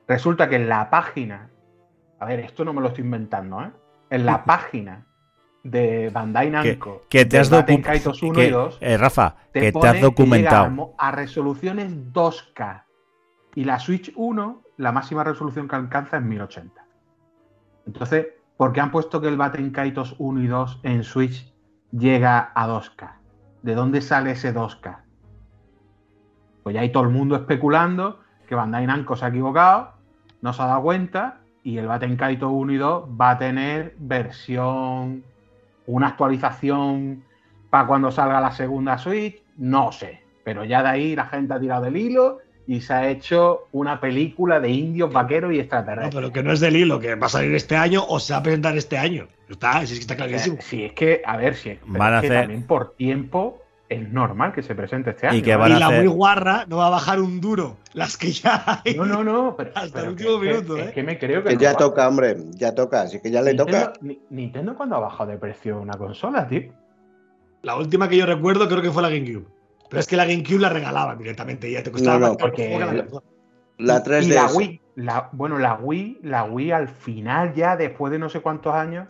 Resulta que en la página, a ver, esto no me lo estoy inventando, ¿eh? En la página [LAUGHS] de Bandai Namco, Que te del has documentado. Kaitos 1 y 2, Rafa, te que te has que a, documentado. a resoluciones 2K. Y la Switch 1, la máxima resolución que alcanza es 1080. Entonces, ¿por qué han puesto que el Baten Kaitos 1 y 2 en Switch llega a 2K? ¿De dónde sale ese 2K? Pues ya hay todo el mundo especulando que Bandai Namco se ha equivocado, no se ha dado cuenta y el Baten Kaitos 1 y 2 va a tener versión, una actualización para cuando salga la segunda Switch, no sé. Pero ya de ahí la gente ha tirado del hilo y se ha hecho una película de indios, vaqueros y No, extraterrestres. pero que no es del hilo, que va a salir este año o se va a presentar este año. Está, si es que está clarísimo. Eh, Si es que, a ver, si es, Van a es que hacer- también por tiempo es normal que se presente este año. que ¿eh? van y a la hacer- muy guarra no va a bajar un duro. Las que ya hay. No, no, no, pero, [LAUGHS] Hasta pero el que- último que- minuto, es ¿eh? que me creo que Que no ya va. toca, hombre, ya toca, así que ya le Nintendo, toca. Ni- Nintendo cuando ha bajado de precio una consola, tío. La última que yo recuerdo creo que fue la GameCube. Pero es que la GameCube la regalaban directamente y ya te costaba No, no, porque- que la. La 3DS. Y la Wii, la, bueno, la Wii, la Wii al final ya, después de no sé cuántos años,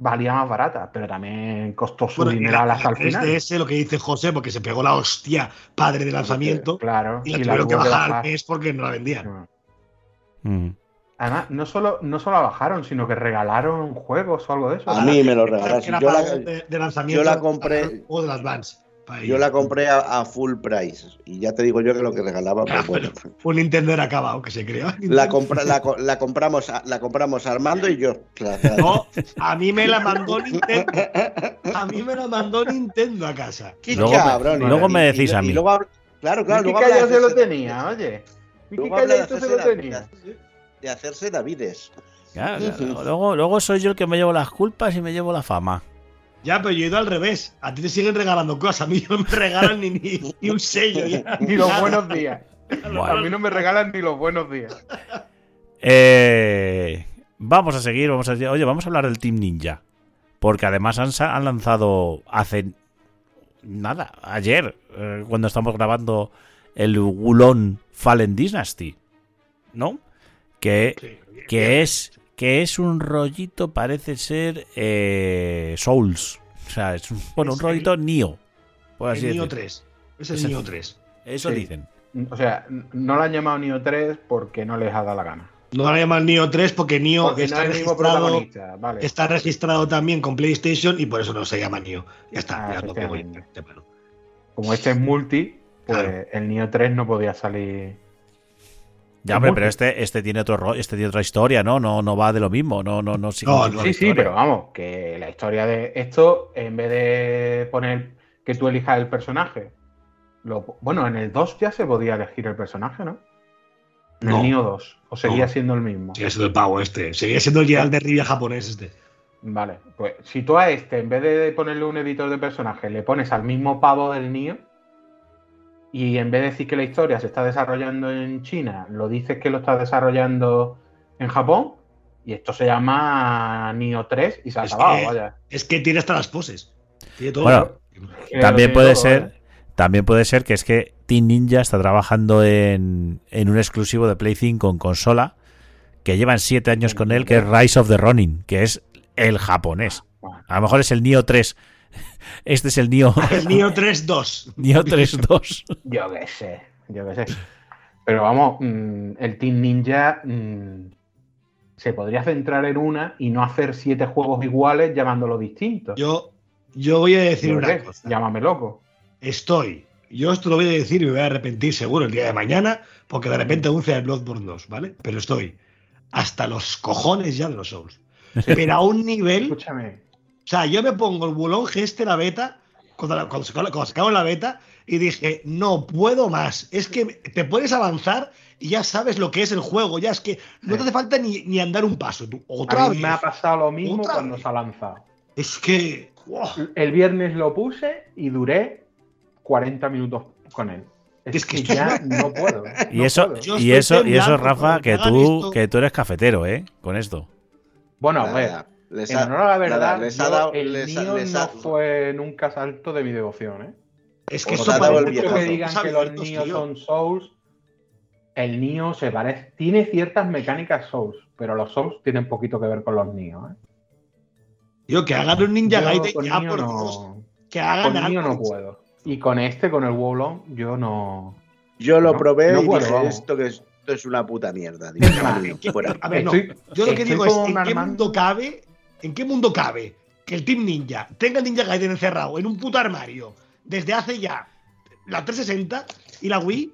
valía más barata, pero también costó su Bueno, la, hasta el final. 3DS, lo que dice José, porque se pegó la hostia padre de lanzamiento Claro, y la y la tuvieron que bajar al mes porque no la vendían. Mm. Además, no solo, no solo la bajaron, sino que regalaron juegos o algo de eso. A mí me lo regalaron. Yo la, de, de lanzamiento. yo la compré- para el juego del Yo la compré a, a full price. Y ya te digo yo que lo que regalaba, Ya, pues bueno. [LAUGHS] Un Nintendo era acabado, que se creó. La, compra- la, co- la compramos la compramos Armando y yo. La- la- No, a mí me la mandó Nintendo. A mí me la mandó Nintendo a casa. Qué Luego me- cabrón. luego Y- me y- decís y a mí. luego habla- claro, claro. Luego Calla se lo hacerse- tenía, oye. Luego de Calladito se hacerse lo tenía. de- De hacerse Davides. Claro, claro. Luego, luego soy yo el que me llevo las culpas y me llevo la fama. Ya, pero yo he ido al revés. A ti te siguen regalando cosas. A mí no me regalan ni, ni, ni un sello. ya. [LAUGHS] Ni los buenos días. Bueno. A mí no me regalan ni los buenos días. Eh, vamos a seguir, vamos a oye, vamos a hablar del Team Ninja. Porque además han, han lanzado hace nada, ayer, eh, cuando estamos grabando el Wulon Fallen Dynasty, ¿no? Que, Sí, que es que es un rollito, parece ser eh, Souls. O sea, es un, bueno, un rollito Nio. Por así El Nio decirlo. 3. Es el Ese- Nio 3. Eso Sí. dicen. O sea, no lo han llamado Nio 3 porque no les ha dado la gana. No lo llaman Nio 3 porque Nio Porque no está, es el mismo registrado. Vale. está registrado también con PlayStation y por eso no se llama Nio. Ya está, Ah, ya lo mano. Como este es multi, pues Claro. el Nio 3 no podía salir. Ya, hombre, pero este, este tiene otro ro- este tiene otra historia, ¿no? No, no va de lo mismo, no, no, no sigue No, la no, Sí, sí, historia. pero vamos, que la historia de esto, en vez de poner que tú elijas el personaje, lo, bueno, en el 2 ya se podía elegir el personaje, ¿no? En No. el Nio 2, o seguía No. siendo el mismo. Sigue siendo el pavo este. Sigue siendo el Geralt de Rivia japonés este. Vale, pues si tú a este, en vez de ponerle un editor de personaje, le pones al mismo pavo del Nio, y en vez de decir que la historia se está desarrollando en China, lo dices que lo está desarrollando en Japón, y esto se llama Nio 3 y se ha Es acabado, que- vaya. Es que tiene hasta las poses. Tiene todo. Bueno, También puede todo, ser, ¿eh? también puede ser que es que Team Ninja está trabajando en, en un exclusivo de Play 5 con consola que llevan siete años con él, que es Rise of the Ronin, que es el japonés. Bueno, A lo mejor es el Nio 3. Este es el Nio, El Nio 3-2. Nio 3.2. Yo qué sé, yo qué sé. Pero vamos, mm, el Team Ninja mm, se podría centrar en una y no hacer siete juegos iguales llamándolo distintos. Yo, yo voy a decir Yo una cosa. Llámame loco. Estoy. Yo esto lo voy a decir y me voy a arrepentir seguro el día de mañana porque de repente anuncia el Bloodborne 2, ¿vale? Pero estoy hasta los cojones ya de los Souls. Pero a un nivel. Escúchame. O sea, yo me pongo el bulón este la beta, cuando, la- cuando, cuando sacaron la beta, y dije, no puedo más. Es que te puedes avanzar y ya sabes lo que es el juego. Ya es que no te hace falta ni, ni andar un paso. Tú, otra A mí vez. me ha pasado lo mismo Otra cuando vez. se ha lanzado. Es que. El viernes lo puse y duré 40 minutos con él. Es, Es que ya [LAUGHS] no puedo. Y no eso, puedo. Y eso, y eso, Rafa, que tú, esto. que tú eres cafetero, ¿eh? Con esto. Bueno, a ver, Nada, les en ha- honor a la verdad, nada, les ha yo- dado- el les ha- mío les no fue nunca salto de mi devoción, ¿eh? Es que ha dado el que digan que los Nio son Souls, el Nio se parece, tiene ciertas mecánicas Souls, pero los Souls tienen poquito que ver con los Nio, ¿eh? Yo, que hagan un Ninja Gaiden con ya por no- Dios. Que hagan Con Nio algo. no puedo. Y con este, con el Wowlong, yo no. Yo lo No, probé no y puedo, dije, vamos. esto que es, esto es una puta mierda. A ver, no. Yo lo que estoy digo es, ¿en qué mundo cabe? ¿En qué mundo cabe que el Team Ninja tenga el Ninja Gaiden encerrado en un puto armario desde hace ya la 360 y la Wii,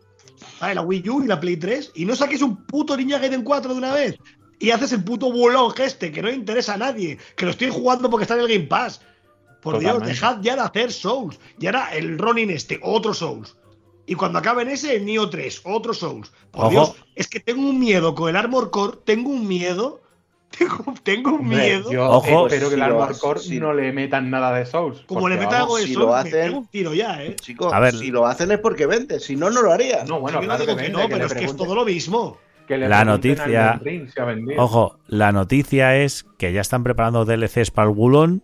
¿vale? la Wii U y la Play 3 y no saques un puto Ninja Gaiden 4 de una vez y haces el puto bulón este que no le interesa a nadie, que lo estoy jugando porque está en el Game Pass. Por Dios, dejad ya de hacer Souls. Y ahora el Ronin este, otro Souls. Y cuando acaben ese, el Neo 3, otro Souls. Por Ojo. Dios, es que tengo un miedo con el Armor Core, tengo un miedo. Tengo, tengo miedo. Yo Ojo. espero que el Armor Core si- no le metan nada de Souls. Como le metan algo de si Souls, lo me hacen- un tiro ya, ¿eh? Chicos, A ver. si lo hacen es porque vende, si no, no lo haría. No, bueno, Yo no claro digo que, no, pero es que es todo lo mismo. que le La noticia- Ring. Ojo, la noticia es que ya están preparando DLCs para el Wulon,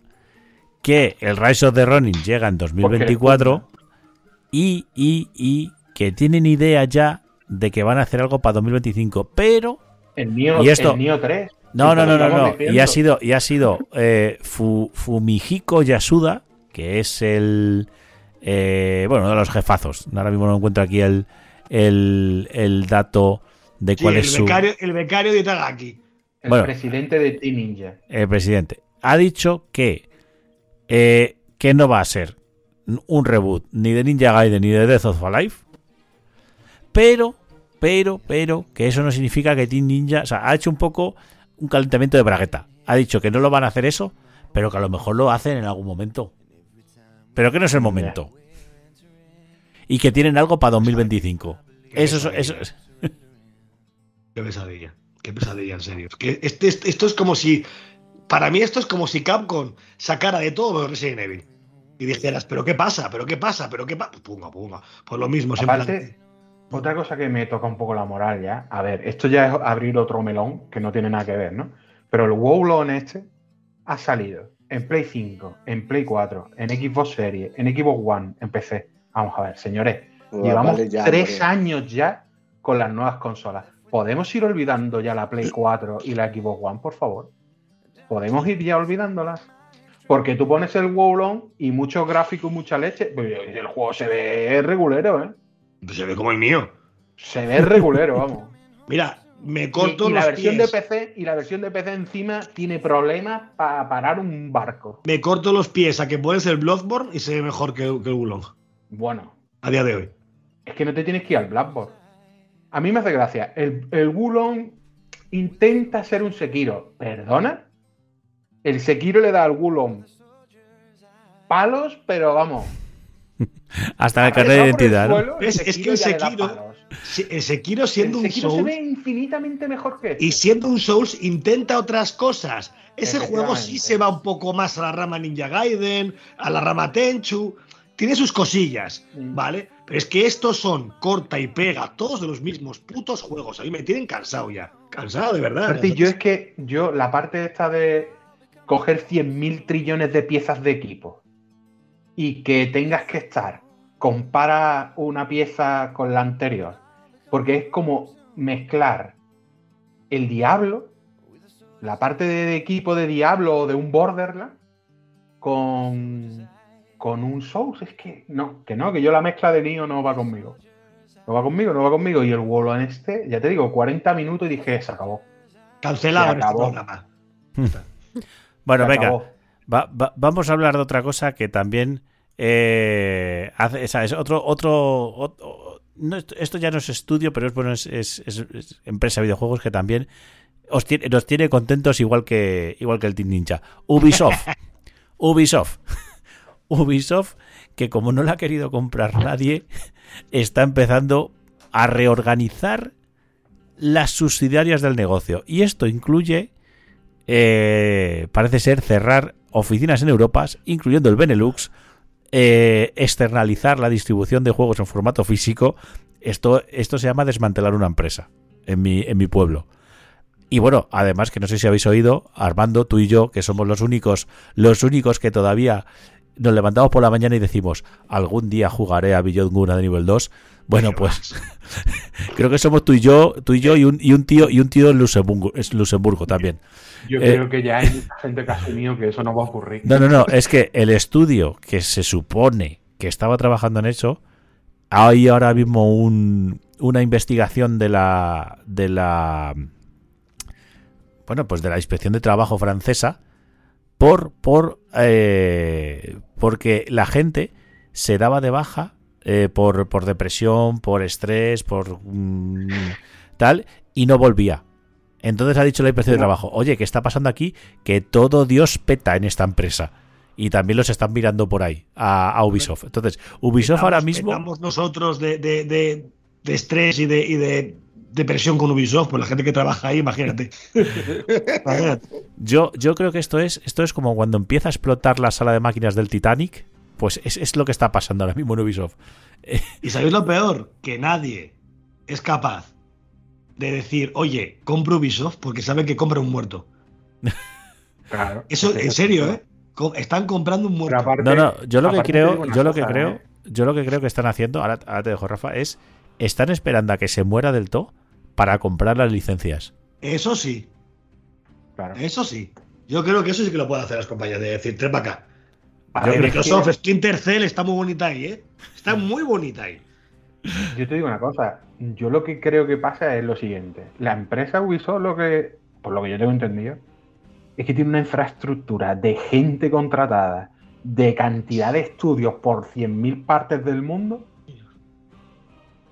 que el Rise of the Ronin llega en 2024 y, y, y que tienen idea ya de que van a hacer algo para 2025, pero El Nio, ¿Y esto? el Nio 3. No, no, no, no, no, y ha sido, y ha sido eh, Fu- Fumihiko Yasuda, que es el, eh, bueno, uno de los jefazos. Ahora mismo no encuentro aquí el, el, el dato de Sí, cuál el, es su becario, el becario de Itagaki. El Bueno. presidente de Team Ninja. el presidente, ha dicho que, eh, que no va a ser un reboot ni de Ninja Gaiden ni de Death of Alive, pero, pero, pero, que eso no significa que Team Ninja, o sea, ha hecho un poco un calentamiento de bragueta. Ha dicho que no lo van a hacer eso, pero que a lo mejor lo hacen en algún momento. Pero que no es el momento. Y que tienen algo para 2025. Eso es, eso es- Qué pesadilla. Qué pesadilla, en serio. Es que este- este- esto es como si. Para mí, esto es como si Capcom sacara de todo Resident Evil. Y dijeras, ¿pero qué pasa? ¿Pero qué pasa? ¿Pero qué pasa? Punga, punga. Pues lo mismo, siempre. Otra cosa que me toca un poco la moral ya. A ver, esto ya es abrir otro melón que no tiene nada que ver, ¿no? Pero el Wowlon este ha salido en Play 5, en Play 4, en Xbox Series, en Xbox One, en PC. Vamos a ver, señores. Pues Llevamos vale ya, tres hombre. años ya con las nuevas consolas. ¿Podemos ir olvidando ya la Play 4 y la Xbox One, por favor? ¿Podemos ir ya olvidándolas? Porque tú pones el Wowlon y mucho gráfico y mucha leche. pues, el juego se ve regulero, ¿eh? Pues se ve como el mío. Se ve regulero, vamos. [LAUGHS] Mira, me corto y la los versión pies. de PC y la versión de PC encima tiene problemas para parar un barco. Me corto los pies a que puedes el Bloodborne y se ve mejor que, que el Wulong. Bueno, A día de hoy. es que no te tienes que ir al Blackboard. A mí me hace gracia. El, el Wulong intenta ser un Sekiro. ¿Perdona? El Sekiro le da al Wulong palos, pero vamos. [LAUGHS] Hasta el carnet de identidad, Es- es que el Sekiro, El Sekiro siendo el un Sekiro se Souls ve infinitamente mejor que este. y siendo un Souls intenta otras cosas. Ese juego sí se va un poco más a la rama Ninja Gaiden, a la rama Tenchu. Tiene sus cosillas, Mm. ¿vale? Pero es que estos son corta y pega, todos de los mismos putos juegos. A mí me tienen cansado ya. Cansado de verdad. Yo es que yo, la parte esta de coger 100.000 trillones de piezas de equipo y que tengas que estar, compara una pieza con la anterior, porque es como mezclar el Diablo, la parte de equipo de Diablo o de un Borderland, con, con un Souls. Es que no, que no, que yo la mezcla de Nioh no va conmigo. No va conmigo, no va conmigo. Y el Wolo en este, ya te digo, 40 minutos y dije, se acabó. Cancelado se este acabó. programa. Bueno, Se venga, acabó. Va- va- vamos a hablar de otra cosa que también eh, hace, ¿sabes? Otro, otro, no, esto- esto ya no es estudio, pero es bueno, es, es- es- es empresa de videojuegos que también os tiene, nos tiene contentos igual que igual que el Team Ninja. Ubisoft, [LAUGHS] Ubisoft, [LAUGHS] Ubisoft, que como no la ha querido comprar nadie, está empezando a reorganizar las subsidiarias del negocio. Y esto incluye, eh, parece ser, cerrar oficinas en Europa, incluyendo el Benelux, eh, externalizar la distribución de juegos en formato físico. Esto, esto se llama desmantelar una empresa en mi, en mi pueblo. Y bueno, además que no sé si habéis oído, Armando, tú y yo, que somos los únicos, los únicos que todavía nos levantamos por la mañana y decimos, algún día jugaré a Beyond Good de nivel 2. Bueno, ¿Qué pues [LAUGHS] creo que somos tú y yo, tú y yo y un, y un tío y un tío en Luxemburgo, es Luxemburgo también. Yo Eh, creo que ya hay mucha gente que ha asumido que eso no va a ocurrir. No, no, no, es que el estudio que se supone que estaba trabajando en eso, hay ahora mismo un, una investigación de la de la bueno, pues de la Inspección de Trabajo francesa por por eh, porque la gente se daba de baja eh, por, por depresión, por estrés, por mm, tal y no volvía. Entonces ha dicho la inspección de trabajo, oye, ¿qué está pasando aquí? Que todo Dios peta en esta empresa. Y también los están mirando por ahí, a, a Ubisoft. Entonces, Ubisoft ahora mismo... estamos nosotros de, de- de- de estrés y de, y de depresión con Ubisoft, pues la gente que trabaja ahí, imagínate. [LAUGHS] Imagínate. Yo, yo creo que esto es, esto es como cuando empieza a explotar la sala de máquinas del Titanic. Pues es, es lo que está pasando ahora mismo en Ubisoft. Y sabéis lo peor, que nadie es capaz de decir, oye, compro Ubisoft porque sabe que compra un muerto. [LAUGHS] Claro. Eso, en serio, ¿eh? Están comprando un muerto. aparte- No, no, yo lo que creo, yo lo que cosa, creo, ¿eh? yo lo que creo que están haciendo, ahora, ahora te dejo, Rafa, es están esperando a que se muera del todo para comprar las licencias. Eso sí, Claro. eso sí. Yo creo que eso sí que lo pueden hacer las compañías, de decir, tres para acá. Yo Microsoft, que- Splinter Cell está muy bonita ahí, ¿eh? Está muy bonita ahí. Yo te digo una cosa, yo lo que creo que pasa es lo siguiente. La empresa Ubisoft, lo que, por lo que yo tengo entendido, es que tiene una infraestructura de gente contratada, de cantidad de estudios por 100.000 partes del mundo,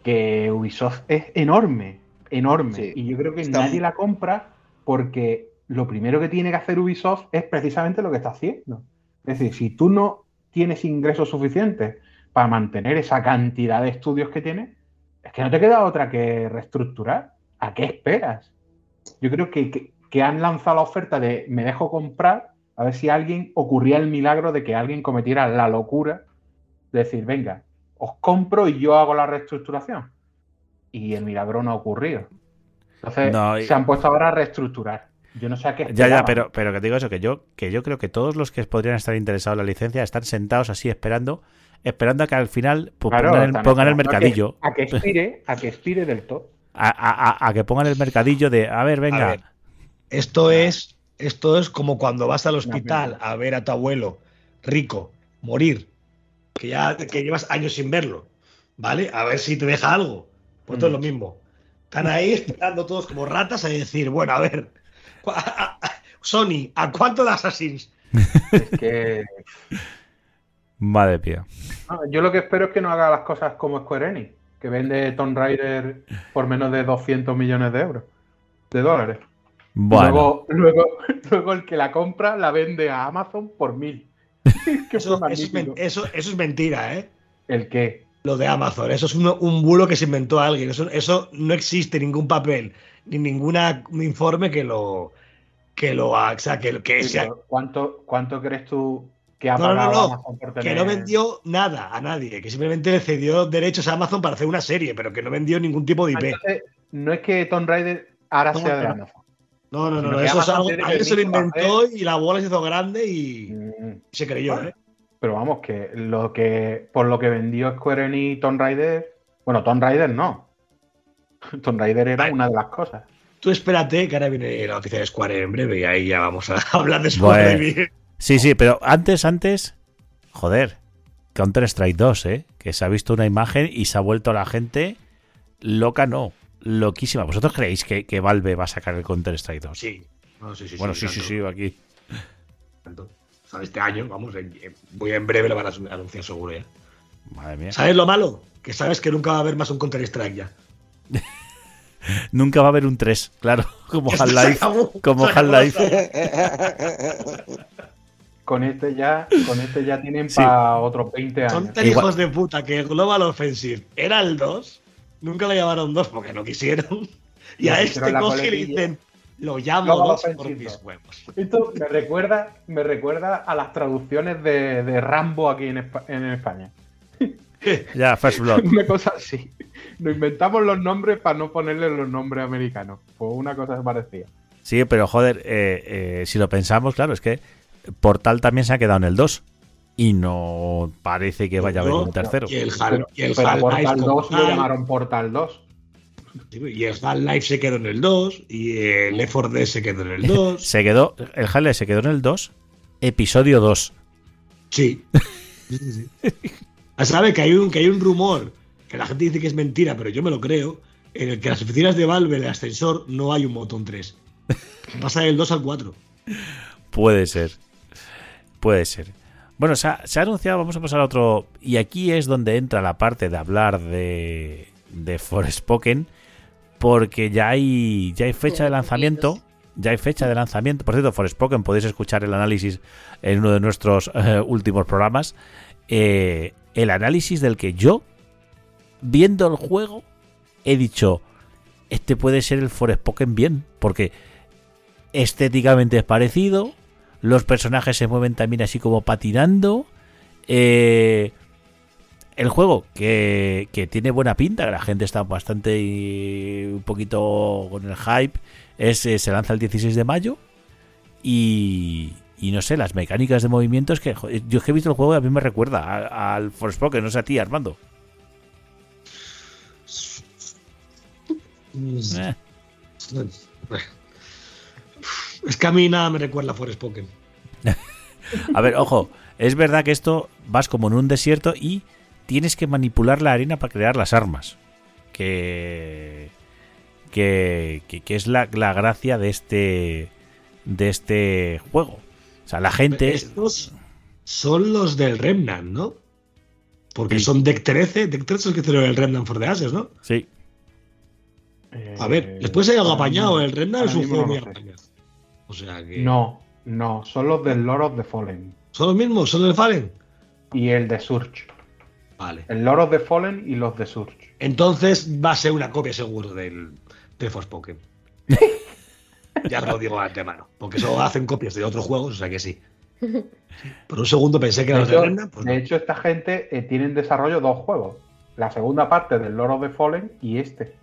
que Ubisoft es enorme, enorme. Sí. Y yo creo que nadie muy- la compra porque lo primero que tiene que hacer Ubisoft es precisamente lo que está haciendo. Es decir, si tú no tienes ingresos suficientes para mantener esa cantidad de estudios que tienes, es que no te queda otra que reestructurar. ¿A qué esperas? Yo creo que, que- que han lanzado la oferta de me dejo comprar, a ver si alguien ocurría el milagro de que alguien cometiera la locura de decir, venga, os compro y yo hago la reestructuración. Y el milagro no ha ocurrido. Entonces No, y- se han puesto ahora a reestructurar. Yo no sé a qué Ya, ya, pero, pero que te digo eso, que yo, que yo creo que todos los que podrían estar interesados en la licencia están sentados así esperando, esperando a que al final pues, Claro, pongan, el, están pongan el esperando a que- mercadillo, A que, expire, a que expire del todo. a, a- a- que pongan el mercadillo de, a ver, venga, A ver, esto es, esto es como cuando vas al hospital a ver a tu abuelo rico morir, que ya que llevas años sin verlo, ¿vale? A ver si te deja algo. Pues todo es Mm. lo mismo. Están ahí esperando todos como ratas a decir, bueno, a ver, Sony, ¿a cuánto de Assassins? Es que Madre mía. no, yo lo que espero es que no haga las cosas como Square Enix, que vende Tomb Raider por menos de 200 millones de euros, de dólares. Bueno, Luego, luego, luego el que la compra la vende a Amazon por mil. [LAUGHS] es, eso es mentira, ¿eh? ¿El qué? Lo de Amazon. Eso es un, un bulo que se inventó alguien. Eso, eso no existe ningún papel ni ningún informe que lo que lo haga. O sea, que, que, sea- ¿Cuánto, ¿Cuánto crees tú que ha No, no, pagado no, no. Amazon por que no vendió nada a nadie, que simplemente le cedió derechos a Amazon para hacer una serie, pero que no vendió ningún tipo de IP. Entonces, no es que Tomb Raider ahora sea de. Amazon. No, no, no, eso es algo alguien se lo inventó y la bola se hizo grande y Mm, se creyó, Bueno. ¿eh? Pero vamos, que lo que por lo que vendió Square Enix y Tomb Raider, bueno, Tomb Raider no. [LAUGHS] Tomb Raider era Vale. una de las cosas. Tú espérate, que ahora viene la noticia de Square en breve y ahí ya vamos a [LAUGHS] hablar de Bueno. Square. sí, sí, pero antes, antes, joder, Counter-Strike 2, ¿eh? Que se ha visto una imagen y se ha vuelto la gente loca, no, loquísima. ¿Vosotros creéis que, que Valve va a sacar el Counter-Strike 2? Sí. No, sí, sí, bueno, sí, sí, tanto, sí, aquí. tanto. Sea, este año, vamos, en- en- muy en breve lo van a anunciar seguro ya. Madre mía. ¿Sabes lo malo? Que sabes que nunca va a haber más un Counter-Strike ya. [LAUGHS] Nunca va a haber un 3, claro, [LAUGHS] como Half-Life. Como Half-Life. [LAUGHS] Con este ya, con este ya tienen Sí. para otros 20 años. Son tan Igual- hijos de puta que Global Offensive era el 2, nunca lo llamaron 2 porque no quisieron. Y a este la coge y le dicen, lo llamo Global 2 por mis 2. huevos. Esto me recuerda, me recuerda a las traducciones de, de Rambo aquí en, Espa- en España. [LAUGHS] Ya, First Blood. Una cosa así. Nos inventamos los nombres para no ponerle los nombres americanos. Pues una cosa parecía. Sí, pero joder, eh, eh, si lo pensamos, claro, es que Portal también se ha quedado en el 2. Y no parece que vaya a haber No, un tercero. Y el, Hal- y el Pero Portal como 2 lo llamaron Portal 2. Y el Half-Life se quedó en el 2 y el Left 4 Dead se quedó en el [LAUGHS] 2. Se quedó, el Half-Life se quedó en el 2, episodio 2. Sí. Sí, sí, sí. Ah, ¿Sabe que hay, un, que hay un rumor que la gente dice que es mentira, pero yo me lo creo? En el que en las oficinas de Valve, el ascensor, no hay un botón 3. Pasa del 2 al 4. Puede ser. Puede ser. Bueno, se ha, se ha anunciado, vamos a pasar a otro. Y aquí es donde entra la parte de hablar de, de Forspoken. Porque ya hay, ya hay fecha de lanzamiento. Ya hay fecha de lanzamiento. Por cierto, Forspoken, podéis escuchar el análisis en uno de nuestros eh, últimos programas. Eh, el análisis del que yo, viendo el juego, he dicho: Este puede ser el Forspoken bien. Porque estéticamente es parecido. Los personajes se mueven también así como patinando. Eh, el juego que, que tiene buena pinta, que la gente está bastante un poquito con el hype, es, eh, se lanza el 16 de mayo. Y, y no sé, las mecánicas de movimientos que yo es que he visto el juego y a mí me recuerda al Forspoken, no sé a ti, Armando. Eh, Es que a mí nada me recuerda a Forspoken. [LAUGHS] A ver, ojo, es verdad que esto vas como en un desierto y tienes que manipular la arena para crear las armas. Que. que, que- que es la, la gracia de este. de este juego. O sea, la gente. Estos son los del Remnant, ¿no? Porque Sí. son Deck 13. Deck 13 es el que hicieron el Remnant for the Ashes, ¿no? Sí, A ver, después hay algo apañado. El Remnant es un juego no muy apañado. O sea que. No, no, son los del Lord of the Fallen ¿Son los mismos? ¿Son del Fallen? y el de Surge. Vale. El Lord of the Fallen y los de Surge. Entonces va a ser una copia seguro del, del Forspoken. [LAUGHS] ya os lo digo de antemano. Porque solo hacen copias de otros juegos, o sea que sí. Por un segundo pensé que De era los de. Pues de no. hecho, esta gente eh, tiene en desarrollo dos juegos. La segunda parte del Lord of the Fallen y este.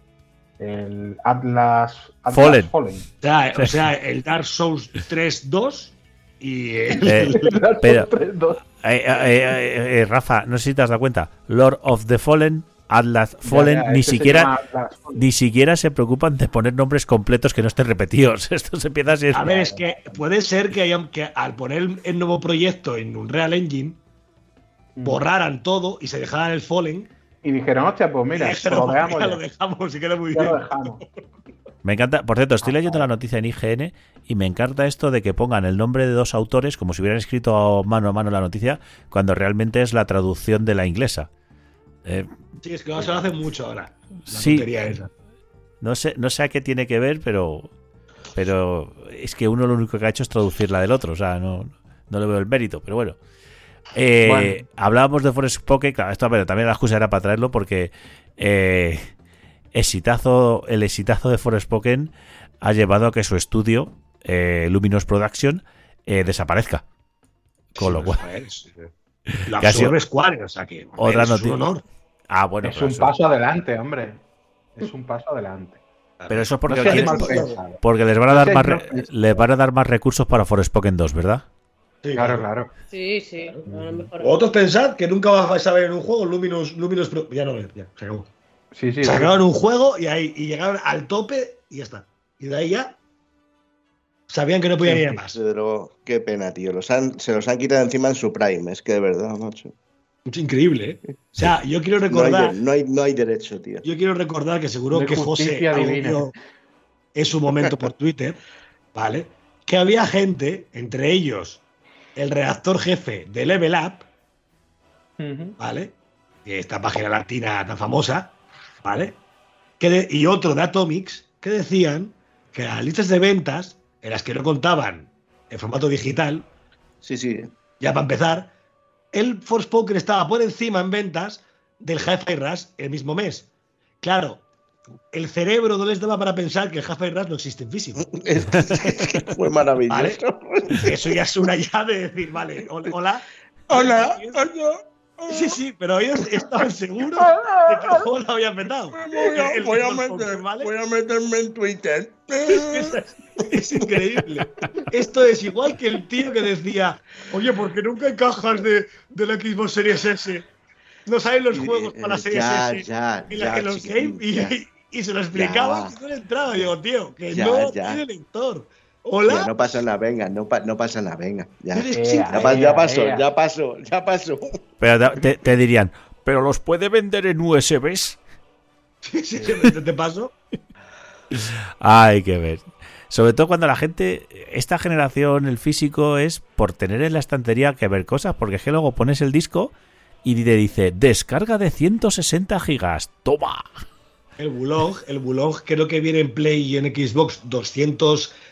El Atlas, Atlas Fallen. Fallen. O sea, o sea, el Dark Souls 3 2 y el, [LAUGHS] Eh, pero- dos. Eh, eh, eh, eh, Rafa, no sé si te has dado cuenta. Lord of the Fallen, Atlas Fallen, ya, ni este se siquiera. Atlas. Ni siquiera se preocupan de poner nombres completos que no estén repetidos. [LAUGHS] Esto se empieza así. A ver, es que puede ser que, hayan, que al poner el- el nuevo proyecto en un Real Engine, Mm. borraran todo y se dejaran el Fallen y dijeron, hostia, pues mira, lo dejamos "Mira, ya. lo dejamos y queda muy Ya lo dejamos. [LAUGHS] Me encanta, por cierto, estoy leyendo la noticia en IGN y me encanta esto de que pongan el nombre de dos autores como si hubieran escrito mano a mano la noticia, cuando realmente es la traducción de la inglesa. Eh, Sí, es que no se lo hacen mucho ahora. La Sí. esa. no sé, no sé a qué tiene que ver, pero pero es que uno lo único que ha hecho es traducir la del otro, o sea, no, no le veo el mérito, pero bueno. Eh, Bueno. Hablábamos de Forest Poke, claro, esto pero también la excusa era para traerlo porque eh, exitazo, el exitazo de Forest Pokémon ha llevado a que su estudio, eh, Luminous Production, eh, desaparezca. Con lo Sí, cual. Lo [LAUGHS] Que ha sido- absorbe Square, o sea que. Otra es un noticia. honor. Ah, bueno, es un eso, paso adelante, hombre. Es un paso adelante. pero eso es porque, No pensado. porque les van a no dar más mal re- pensado. les van a dar más recursos para Forest Pokémon 2, ¿verdad? Sí, Claro, claro. Sí, sí. Vosotros pensad que nunca vais a ver en un juego Luminous, Luminous Pro- Ya no lo ya, se acabó. Sí, sí. Sacaron un juego y ahí y llegaron al tope y ya está. Y de ahí ya sabían que no podían Sí, ir a más. Pero qué pena, tío. Los han, se los han quitado encima en su prime. Es que de verdad, macho. Es increíble, ¿eh? O sea, yo quiero No hay, recordar, no hay, no hay derecho, tío. yo quiero recordar que seguro que José en su momento por Twitter, ¿vale? Que había gente, entre ellos el redactor jefe de Level Up. ¿vale? Esta página latina tan famosa, ¿vale? Que de- y otro de Atomics, que decían que las listas de ventas, en las que no contaban en formato digital, Sí, sí. ya para empezar, el Forspoken estaba por encima en ventas del Hi-Fi Rush el mismo mes. Claro, el cerebro no les daba para pensar que el Hi-Fi Rush no existe en físico. [LAUGHS] Fue maravilloso. Eso ya es una ya de decir, vale, hol- hola. Hola, Sí, sí, pero ellos estaban seguros de que el juego lo habían petado. Voy a, El- el voy a Forspoken, meter- ¿vale? voy a meterme en Twitter. Es, [LAUGHS] es increíble. Esto es igual que el tío que decía, oye, porque nunca hay cajas de, de la Xbox Series S. No salen los juegos para la Series ya, S. ya, en, la ya, que los game ya. y, y se lo explicaba y no le entraba. Digo, tío, que Ya, no ya. tiene lector. Ya, no pasa nada, venga, no, pa- no pasa nada, venga. Ya, Ea, pasó, ea. ya pasó, ya pasó. Pero te, dirían, ¿pero los puede vender en USBs? Sí, sí, sí, te, paso. [LAUGHS] Hay que ver. Sobre todo cuando la gente, esta generación, el físico es por tener en la estantería que ver cosas, porque es que luego pones el disco y te dice, descarga de 160 gigas, toma. El Bulog, el Bulog creo que viene en Play y en Xbox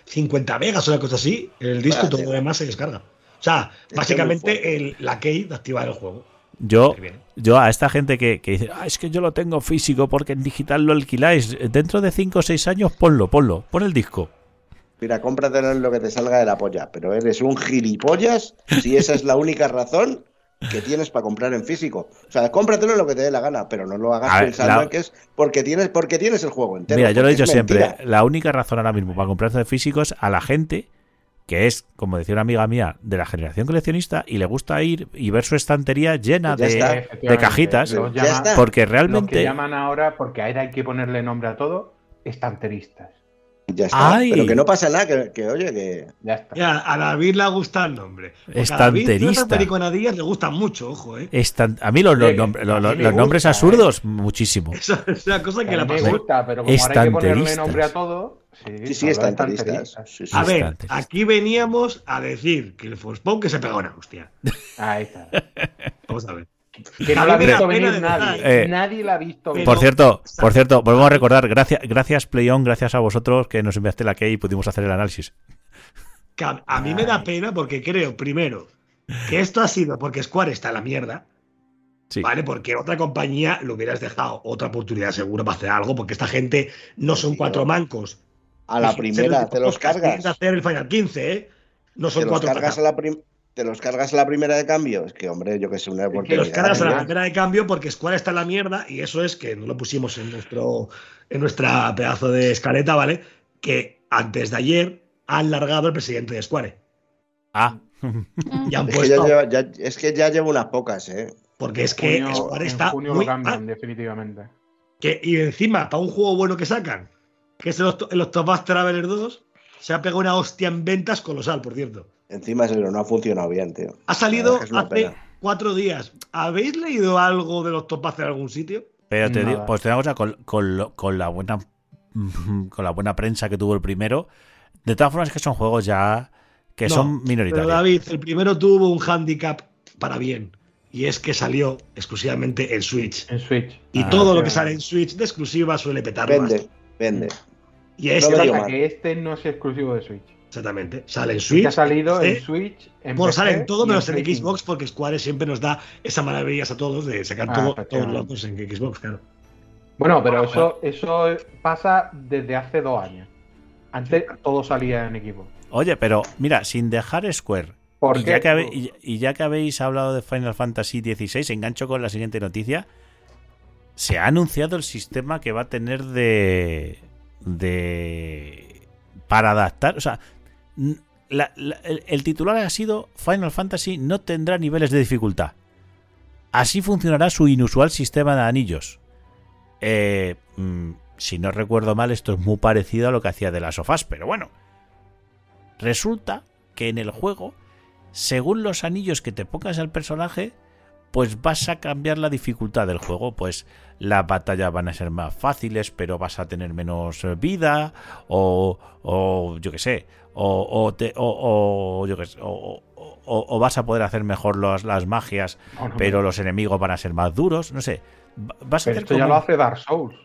250 megas o una cosa así. El disco todo lo demás se descarga. O sea, Es que muy básicamente el, la key de activar el juego. Yo, yo a esta gente que, que dice, "Ah, es que yo lo tengo físico porque en digital lo alquiláis, dentro de 5 o 6 años ponlo, ponlo, pon el disco. Mira, cómpratelo en lo que te salga de la polla, pero eres un gilipollas si esa es la única razón que tienes para comprar en físico. O sea, cómpratelo en lo que te dé la gana, pero no lo hagas ver, pensando la- en que es porque tienes, porque tienes el juego entero. Mira, yo lo he dicho es siempre, mentira. la única razón ahora mismo para comprarse de físicos a la gente que es, como decía una amiga mía, de la generación coleccionista y le gusta ir y ver su estantería llena de, está. de Efectivamente, cajitas, Ya está. porque Los que realmente... llaman ahora, porque ahora hay que ponerle nombre a todo, estanteristas. Ya está. Ay. Pero que no pasa nada, que, que, oye, que. Ya está. Ya, a David le gusta el nombre. Porque a David Estanterista. esas le gustan mucho, ojo, ¿eh? estan- a mí los, los los- los- los nombres gusta, absurdos, muchísimo. Esa es una cosa Que la mí me pasó. gusta, pero como ahora hay que ponerle nombre a todo. Sí, Sí, sí, estanteristas. Sí, sí. A ver, aquí veníamos a decir que el Forspoken que se pegó una hostia. Ahí está. Vamos a ver. Que no A la ha visto venir nadie. eh. nadie la ha visto venir. Por cierto, por cierto, volvemos a recordar, gracias, gracias Playon, gracias a vosotros que nos enviaste la key y pudimos hacer el análisis. Que a, a mí me da pena porque creo, primero, que esto ha sido porque Square está en la mierda. Sí. ¿Vale? Porque otra compañía lo hubieras dejado otra oportunidad seguro para hacer algo, porque esta gente no son cuatro mancos. A la primera, te los cargas. hacer el Final 15, ¿eh? No son cuatro cargas a la Te los cargas a la primera de cambio. Es que, hombre, yo que sé, una que Que oportunidad. los cargas a la primera de cambio porque Square está en la mierda y eso es que no lo pusimos en nuestro en nuestra pedazo de escaleta, ¿vale? Que antes de ayer han largado el presidente de Square. Ah, Y han Es que, ya puesto, lleva- ya- es que ya llevo unas pocas, ¿eh? porque es En que junio- Square en está junio muy lo cambian, mal. definitivamente. Que, y encima, para un juego bueno que sacan, que es el, el Octopath Traveler 2, se ha pegado una hostia en ventas colosal, por cierto. Encima es eso, no ha funcionado bien, tío. Ha salido hace pena. cuatro días. ¿Habéis leído algo de los topaz en algún sitio? Pero te Nada. digo, pues te digo cosa, con, con lo- con la buena [LAUGHS] con la buena prensa que tuvo el primero, de todas formas es que son juegos ya que No, son Pero minoritarios. David, el primero tuvo un handicap para bien. Y es que salió exclusivamente en Switch. En Switch. Y Ah, todo lo que sale en Switch de exclusiva suele petar Vende, vende. Y es No lo Pasa digo mal. que este no es exclusivo de Switch. Exactamente. Sale en Este Switch. ha salido PC, en Switch, en Bueno, PC sale en todo menos en Xbox porque Square siempre nos da esas maravillas a todos de sacar Ah, todo, todos efectivamente. locos en Xbox, claro. Bueno, pero eso, eso pasa desde hace dos años. Antes todo salía en equipo. Oye, pero mira, sin dejar Square, ¿Por y qué? ya, que habe- y- y ya que habéis hablado de Final Fantasy XVI, engancho con la siguiente noticia. Se ha anunciado el sistema que va a tener de. de. para adaptar. O sea, el titular ha sido Final Fantasy no tendrá niveles de dificultad. Así funcionará su inusual sistema de anillos. Eh, mm, si no recuerdo mal, esto es muy parecido a lo que hacía de las sofás, pero bueno. Resulta que en el juego, según los anillos que te pongas al personaje, pues vas a cambiar la dificultad del juego. Pues las batallas van a ser más fáciles, pero vas a tener menos eh, vida, o, o yo qué sé, o, o te- o- o yo qué sé, o- o- o- o vas a poder hacer mejor los- las magias, no, pero los enemigos van a ser más duros, no sé. A hacer esto ya lo hace Dark Souls.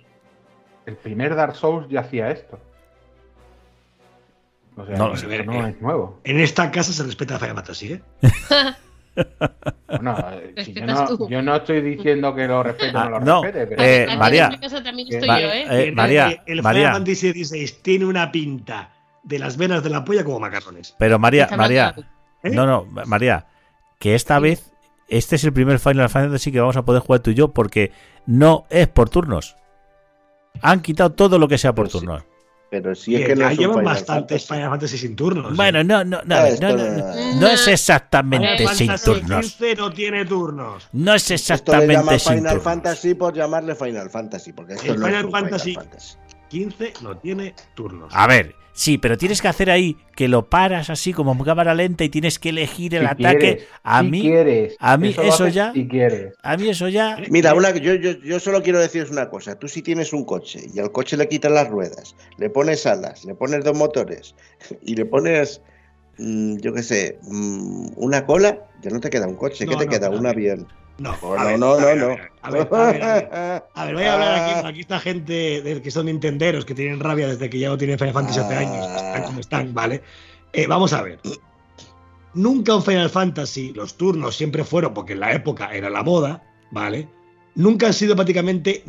El primer Dark Souls ya hacía esto. O sea, No no eh. es nuevo. En esta casa se respeta Final Fantasy, ¿eh? Bueno, eh, [LAUGHS] si yo, no, tú. yo no estoy diciendo que lo respete o Ah, no lo no, respete, pero eh, María. En casa también estoy yo, ¿eh? eh, El- María, el, el María. Final Fantasy XVI tiene una pinta de las venas de la polla como macarrones. Pero María, María. ¿eh? no, no, María, que esta Sí. vez este es el primer Final Fantasy que vamos a poder jugar tú y yo porque no es por turnos. Han quitado todo lo que sea por Pero sí. turnos. Pero si es Que que no ya es un llevan Final bastantes Fantasy. Final Fantasy sin turnos. ¿eh? Bueno, no, no, no, no, esto no, no- no, no es Final exactamente sin turnos. 15 no tiene turnos. No es Esto le llama exactamente sin Final turnos. Fantasy por llamarle Final Fantasy, porque esto El no es Final un Fantasy- Final Fantasy. 15 no tiene turnos. A ver, sí, pero tienes que hacer ahí que lo paras así como en cámara lenta y tienes que elegir el si ataque. quieres, a si mí, quieres, a mí eso ya- Si quieres. a mí eso ya. Mira, una, yo, yo, yo solo quiero deciros una cosa. Tú si tienes un coche y al coche le quitas las ruedas, le pones alas, le pones dos motores [LAUGHS] y le pones, mm, yo qué sé, mm, una cola, ya no te queda un coche, No, ¿qué te no, queda? no, un avión. No, no, ver, no, a ver, no, a no. ver, A ver, a [LAUGHS] a ver. Voy a hablar aquí. Aquí está gente de- que son nintenderos, que tienen rabia desde que ya no tienen Final Fantasy hace años. Están como están, ¿vale? Eh, vamos a ver. Nunca un Final Fantasy, los turnos siempre fueron, porque en la época era la moda, ¿vale? Nunca han sido prácticamente.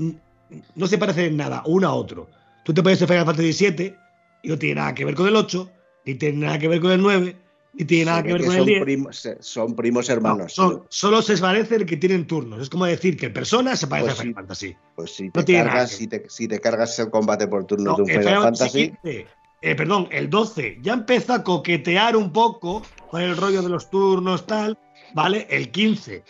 No se parecen en nada uno a otro. Tú te pones el Final Fantasy VII y no tiene nada que ver con el 8, ni tiene nada que ver con el 9, ni tiene nada que ve ver con el son 10. primos, son primos No, hermanos. son- solo se parecen que tienen turnos. Es como decir que el Persona se parece Pues a Final sí. Fantasy. Pues si No te, tiene nada cargas, si, te, si te cargas el combate por turnos No, de un el Final Final Fantasy, 15, eh, perdón, el 12 ya empezó a coquetear un poco con el rollo de los turnos, tal, ¿vale? El 15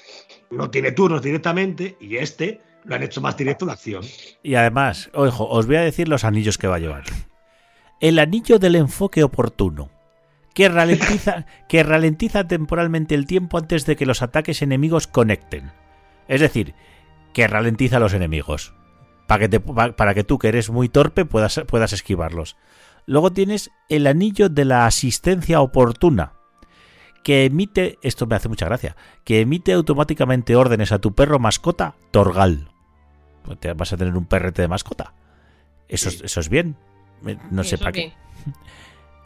no tiene turnos directamente y este lo han hecho más directo de acción. Y además, ojo, os voy a decir los anillos que va a llevar. El anillo del enfoque oportuno, que ralentiza, que ralentiza temporalmente el tiempo antes de que los ataques enemigos conecten. Es decir, que ralentiza a los enemigos. Para que, te- pa- para que tú, que eres muy torpe, puedas, puedas esquivarlos. Luego tienes el anillo de la asistencia oportuna, que emite, esto me hace mucha gracia, que emite automáticamente órdenes a tu perro mascota, Torgal. Pues te vas a tener un perrete de mascota. Eso, Sí. eso es bien. No sé para qué. [LAUGHS]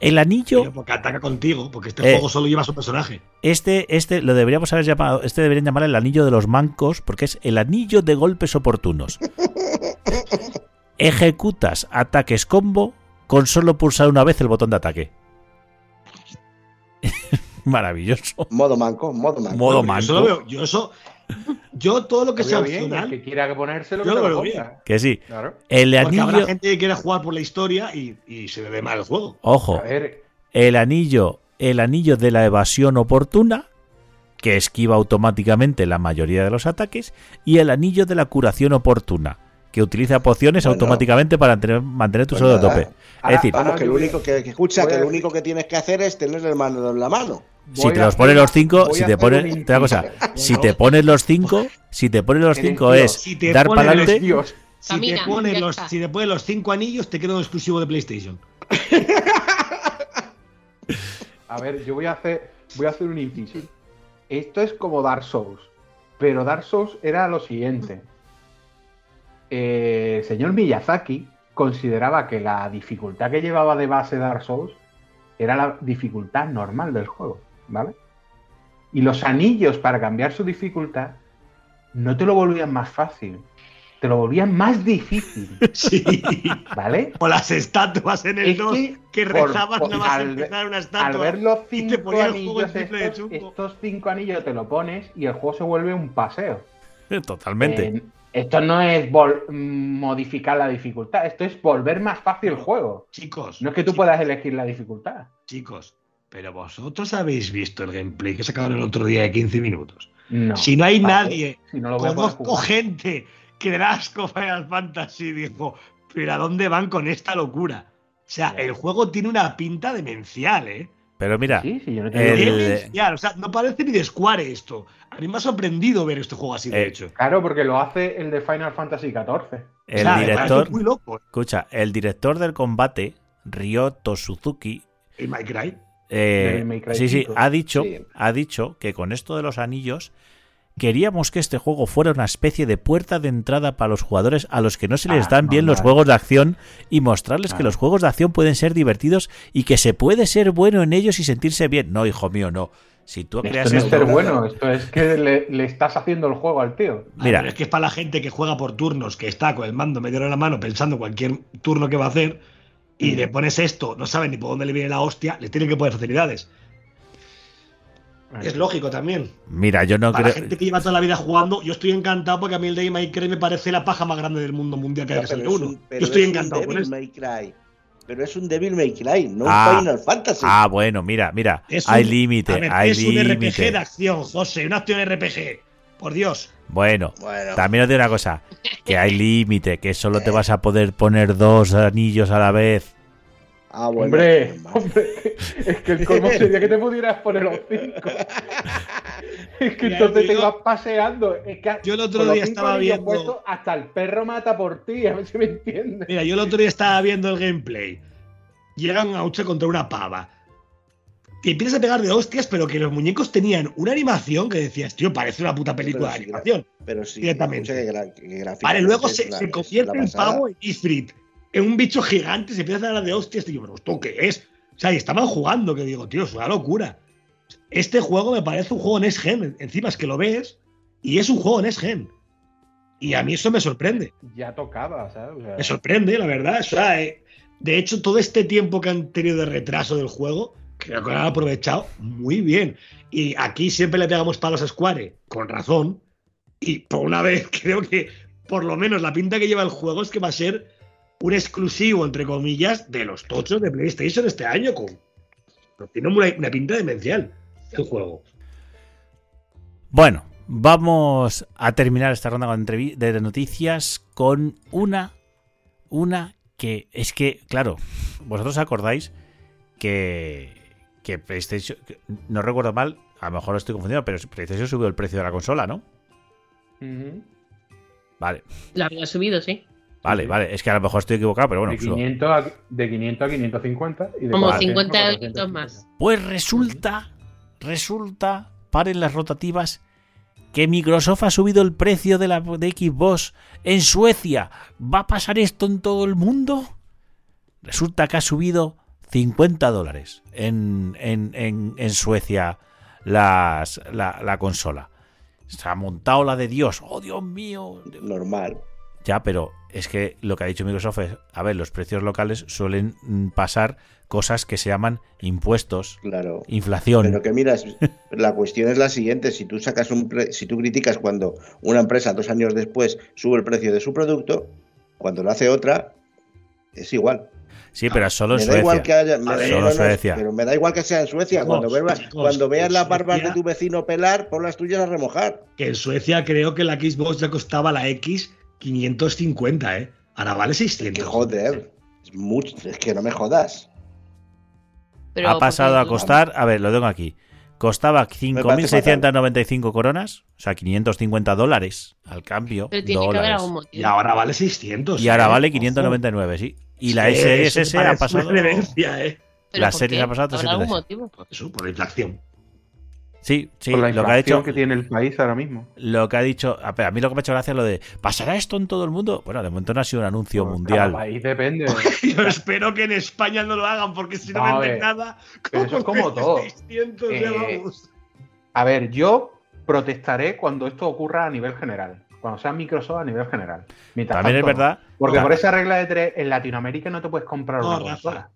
El anillo, Pero porque ataca contigo, porque este Eh. juego solo lleva a su personaje. este, este lo deberíamos haber llamado, este deberían llamar el anillo de los mancos, porque es el anillo de golpes oportunos. [LAUGHS] Ejecutas ataques combo con solo pulsar una vez el botón de ataque. [LAUGHS] Maravilloso. modo manco, modo manco. Modo Bueno, yo eso lo manco. veo- yo eso. Yo todo lo que sea bien, opcional. el que quiera ponérselo, Yo que lo lo veo ponga. Que sí. Claro. El Porque habrá anillo, gente que quiera jugar por la historia y, y se le dé mal el juego. ojo, A ver, el anillo, el anillo de la evasión oportuna, que esquiva automáticamente la mayoría de los ataques, y el anillo de la curación oportuna, que utiliza pociones Bueno. automáticamente para mantener, mantener tu Pues salud a tope. Es decir, Vamos, que lo único que, que escucha, que lo único que tienes que hacer es tener el mando en la mano. Si te los pones los cinco, si te pones. te una cosa, si te pones los cinco, si te pones los cinco es Si te dar para adelante. [LAUGHS] Si te, pones los, si te pones los cinco anillos, te queda un exclusivo de PlayStation. [LAUGHS] A ver, yo voy a hacer, voy a hacer un inciso. Esto es como Dark Souls, pero Dark Souls era lo siguiente. Eh, el señor Miyazaki consideraba que la dificultad que llevaba de base Dark Souls era la dificultad normal del juego, ¿vale? Y los anillos para cambiar su dificultad no te lo volvían más fácil, te lo volvían más difícil, [LAUGHS] Sí. ¿vale? o las estatuas en el Es 2 que, rezabas por- nada más al- empezar una Al estatua. ver los cinco anillos estos, estos cinco anillos te lo pones y el juego se vuelve un paseo. Totalmente. Eh, esto no es mm, modificar la dificultad, esto es volver más fácil el juego. Chicos, No es que tú chicos, puedas elegir la dificultad. Chicos, pero vosotros habéis visto el gameplay que sacaron el otro día de 15 minutos. No. Si no hay ¿Para nadie? Si no lo conozco gente que da asco Final Fantasy, dijo, pero ¿a dónde van con esta locura? O sea, el juego tiene una pinta demencial, ¿eh? Pero mira, Sí, sí, yo no el-. Demencial, o sea, no parece ni de Square esto. A mí me ha sorprendido ver este juego así, de Eh, hecho. Claro, porque lo hace el de Final Fantasy XIV. el O sea, director. muy loco. ¿eh? Escucha, el director del combate, Ryoto Suzuki, El My Cry. Eh, sí, sí, 5. ha dicho, Sí. ha dicho que con esto de los anillos queríamos que este juego fuera una especie de puerta de entrada para los jugadores a los que no se les Ah, dan bien los juegos de acción y mostrarles que Ah. los juegos de acción pueden ser divertidos y que se puede ser bueno en ellos y sentirse bien. No, hijo mío, no. Si tú creas Esto no es ser bueno, esto es que le, le estás haciendo el juego al tío. [LAUGHS] Ah, Mira. pero es que es para la gente que juega por turnos, que está con el mando medio en la mano pensando cualquier turno que va a hacer, y le pones esto, no sabe ni por dónde le viene la hostia, le tienen que poner facilidades. Es lógico también. mira, yo no para la creo. gente que lleva toda la vida jugando, yo estoy encantado porque a mí el Devil May Cry me parece la paja más grande del mundo mundial que hay que Pero ser es uno. un- Yo estoy es un encantado con Devil esto. May Cry. Pero es un Devil May Cry, no Ah. un Final Fantasy. Ah, bueno, mira, mira, Es hay un- límite, hay es un RPG límite. de acción, José, una acción RPG. Por Dios. Bueno, Bueno, también os digo una cosa, que hay límite, que solo te vas a poder poner dos anillos a la vez. ah, bueno. hombre, [LAUGHS] es que el colmo [LAUGHS] sería que te pudieras poner los cinco. Es que Mira, entonces te ibas paseando. Es que yo el otro día estaba viendo- hasta el perro mata por ti, a ver si me entiendes. Mira, yo el otro día estaba viendo el gameplay. Llega un Auche contra una pava. Y empiezas a pegar de hostias, pero que los muñecos tenían una animación que decías, tío, parece una puta película Pero de sí, animación. Pero sí, directamente. escucha que gra- que gráficamente Vale, luego se, convierte en pavo en Ifrit, en un bicho gigante, se empieza a dar de hostias. Y digo, pero ¿esto qué es? O sea, y estaban jugando, que digo, tío, es una locura. Este juego me parece un juego Next Gen. Encima es que lo ves y es un juego Next Gen. Y a mí eso me sorprende. Ya tocaba, ¿sabes? O sea, Me sorprende, la verdad. O sea, eh, de hecho, todo este tiempo que han tenido de retraso del juego, que lo han aprovechado muy bien. Y aquí siempre le pegamos palos a Square, con razón. Y por una vez [LAUGHS] creo que, por lo menos, la pinta que lleva el juego es que va a ser un exclusivo, entre comillas, de los tochos de PlayStation este año. Con... Tiene una, pinta demencial el juego. Bueno, vamos a terminar esta ronda de noticias con una, una que es que, claro, vosotros acordáis que, que PlayStation, que- no recuerdo mal, a lo mejor estoy confundido, pero PlayStation subió el precio de la consola, ¿no? Vale, La había subido, sí. vale, vale, es que a lo mejor estoy equivocado, pero bueno, de, pues lo- 500 a, de 500 a 550 y de Como 400 a 50 450. euros más. Pues resulta, resulta, paren las rotativas, que Microsoft ha subido el precio de la de Xbox en Suecia. ¿Va a pasar esto en todo el mundo? Resulta que ha subido 50 dólares en, en, en, en Suecia las, la, la consola. Se ha montado la de Dios. ¡Oh, Dios mío! Normal. Ya, pero es que lo que ha dicho Microsoft es, a ver, los precios locales suelen mm, pasar cosas que se llaman impuestos, Claro. inflación. Pero que miras, [LAUGHS] la cuestión es la siguiente, si tú sacas un pre- si tú criticas cuando una empresa dos años después sube el precio de su producto, cuando lo hace otra, es igual. Sí, pero solo en me da Suecia. igual que haya, me ver, solo no, Suecia. pero me da igual que sea en Suecia, Chicos, cuando, veas, chicos, cuando veas las barbas de tu vecino pelar, pon las tuyas a remojar. Que en Suecia creo que la Xbox ya costaba la X 550, ¿eh? Ahora vale 600. Que joder, es mucho, es que no me jodas. Pero ha pasado a costar, a ver, lo tengo aquí, Costaba Me parece 5.695 coronas, o sea, 550 dólares al cambio. Pero tiene que haber dólares. algún motivo. Y ahora vale 600. Y ahora ¿eh? vale Ojo. 599, sí. Y la Sí, Series eso S parece ha pasado. una ¿eh? ¿Pero la por serie qué? ha pasado a ¿Habrá algún 376. motivo? Por eso, por la inflación. Sí, sí, Por la lo que ha dicho. que tiene el país ahora mismo. Lo que ha dicho. A a mí lo que me ha hecho gracia es lo de. ¿Pasará esto en todo el mundo? Bueno, de momento no ha sido un anuncio Cada mundial. país depende. [LAUGHS] Yo espero que en España no lo hagan, porque si no venden nada. pero eso es como todo. 600, ya Eh, vamos. A ver, yo protestaré cuando esto ocurra a nivel general. Cuando sea Microsoft a nivel general. Mientras También es tanto, verdad. Porque por esa regla de tres, en Latinoamérica no te puedes comprar No, una consola.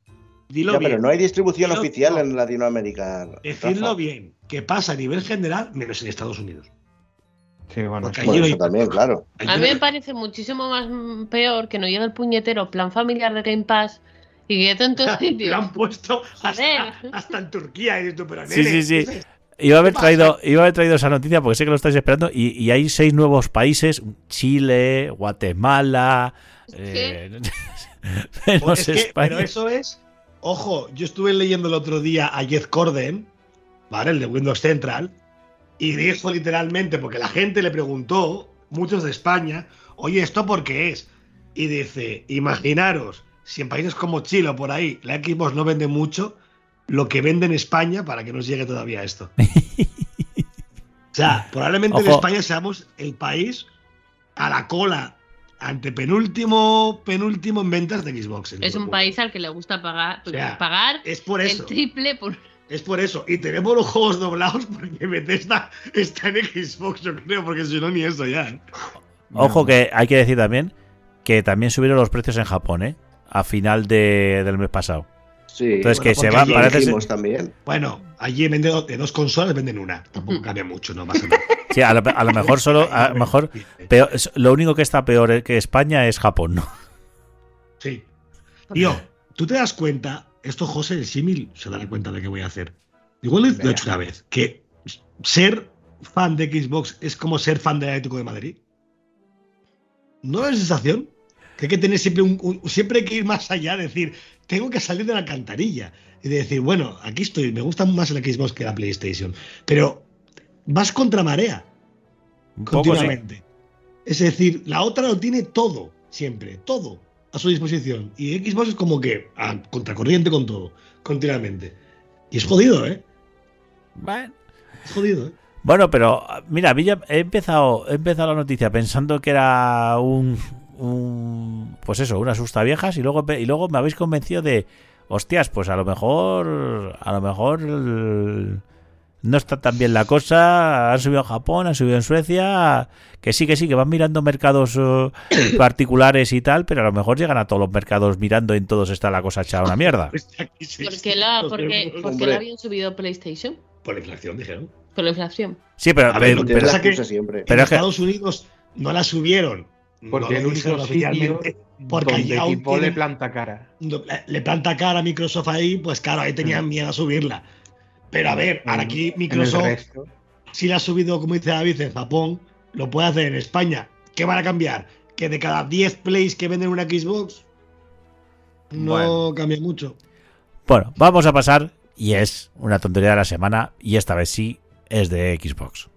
Dilo Ya, bien. pero no hay distribución Dilo- oficial no. en Latinoamérica. Decidlo Rafa. bien, que pasa a nivel general, menos en Estados Unidos. Sí, bueno, sí. Eso también, claro. A mí me parece muchísimo más peor que no llegue el puñetero plan familiar de Game Pass y que esté en todos [LAUGHS] Lo sitios. han puesto hasta, hasta en Turquía. Y tú, pero, Sí, sí, sí. Iba a haber traído, iba a haber traído esa noticia porque sé que lo estáis esperando. Y, y hay seis nuevos países: Chile, Guatemala, eh, [LAUGHS] menos Pues es que- España. pero eso es. Ojo, yo estuve leyendo el otro día a Jeff Corden, ¿vale? El de Windows Central, y dijo literalmente, porque la gente le preguntó, muchos de España, oye, ¿esto por qué es? Y dice, imaginaros, si en países como Chile o por ahí la Xbox no vende mucho, lo que vende en España para que nos llegue todavía esto. [LAUGHS] o sea, probablemente en. España seamos el país a la cola ante penúltimo, penúltimo en ventas de Xbox. Es un país al que le gusta pagar, O sea, pagar Es por el eso. triple por Es por eso. Y tenemos los juegos doblados porque Bethesda está en Xbox, yo creo, porque si no, ni eso ya. Ojo que hay que decir también que también subieron los precios en Japón, ¿eh? A final de- del mes pasado. Sí. Entonces bueno, que se porque va, allí parece ser- dijimos también. Bueno, allí en vez de, dos consolas venden una. Tampoco cambia mucho, no pasa [LAUGHS] nada. Sí, a lo, a lo mejor [LAUGHS] solo, a lo mejor peor- lo único que está peor que España es Japón, ¿no? Sí. Tío, tú te das cuenta, esto José, el símil, se dará cuenta de qué voy a hacer. Igual lo he hecho una vez, que ser fan de Xbox es como ser fan del Atlético de Madrid. ¿No es la sensación? Que hay que tener siempre un, un- siempre hay que ir más allá, decir, tengo que salir de la alcantarilla y de decir, bueno, aquí estoy, me gusta más el Xbox que la PlayStation, pero vas contra marea Un poco sí. continuamente. Es decir, la otra lo tiene todo, siempre, todo a su disposición. Y Xbox es como que a contracorriente con todo, continuamente. Y es jodido, ¿eh? Bueno. Es jodido, ¿eh? Bueno, pero mira, he empezado, he empezado la noticia pensando que era un, un pues eso, una asusta viejas y luego y luego me habéis convencido de hostias, pues a lo mejor a lo mejor el- no está tan bien la cosa, han subido en Japón, han subido en Suecia, que sí, que sí, que van mirando mercados eh, [COUGHS] particulares y tal, pero a lo mejor llegan a todos los mercados mirando y en todos está la cosa echada a una mierda. [LAUGHS] ¿Por qué la, 600 por qué- euros. por qué Hombre. la habían subido PlayStation? Por la inflación, dijeron. Por la inflación. Sí, pero, A ver, pero- que pero- siempre. Pero en Estados Unidos no la subieron. Porque no el único sitio porque donde tipo le planta cara. le planta cara a Microsoft ahí, pues claro, ahí tenían miedo a subirla. Pero a ver, ahora aquí Microsoft si la ha subido, como dice David, en Japón, lo puede hacer en España. ¿Qué van a cambiar? Que de cada 10 plays que venden una Xbox, no Bueno. cambia mucho. Bueno, vamos a pasar y es una tontería de la semana y esta vez sí es de Xbox.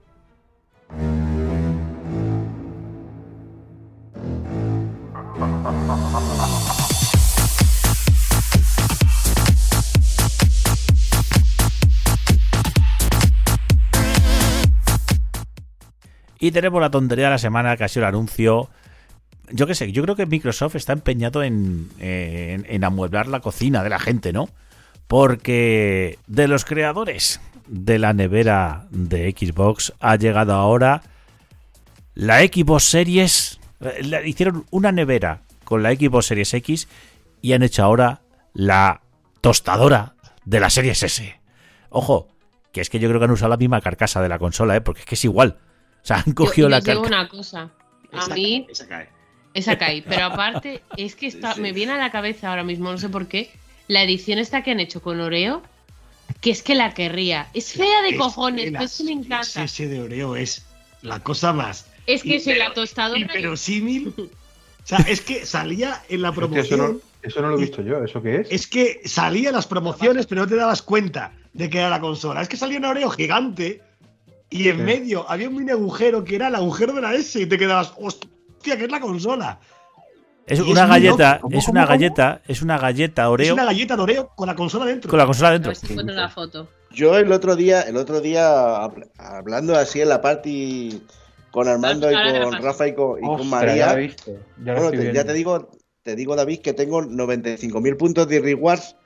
Y tenemos la tontería de la semana que ha sido el anuncio. Yo qué sé, yo creo que Microsoft está empeñado en, en, amueblar la cocina de la gente, ¿no? Porque de los creadores de la nevera de Xbox ha llegado ahora la Xbox Series. eh, Hicieron una nevera con la Xbox Series X y han hecho ahora la tostadora de la Series S. Ojo, que es que yo creo que han usado la misma carcasa de la consola, ¿eh? porque es que es igual. O sea, han cogido yo la carcasa. una cosa. A mí, Esa cae. esa cae. Pero aparte, es que está, me viene a la cabeza ahora mismo, no sé por qué, la edición esta que han hecho con Oreo, que es que la querría. Es fea de Es cojones, pero es que me encanta. Ese de Oreo es la cosa más Es que soy la tostadora. hiperosímil [LAUGHS] O sea, es que salía en la promoción. eso, no, eso no lo he visto yo. ¿Eso qué es? Es que salía en las promociones, pero no te dabas cuenta de que era la consola. Es que salía un Oreo gigante y en Sí. medio había un mini agujero que era el agujero de la S y te quedabas, hostia, que es la consola. Es Y es una galleta, loco. ¿Cómo, es cómo, una cómo? galleta, es una galleta Es Oreo una galleta de Oreo con la consola dentro. con la consola dentro. ver si encuentro la foto. Yo el otro día, el otro día, hab- hablando así en la party con Armando y la con. Rafa y con, y con Ostras, María, ya lo he visto. Ya lo bueno, te- ya te digo, te digo, David, que tengo 95.000 puntos de rewards.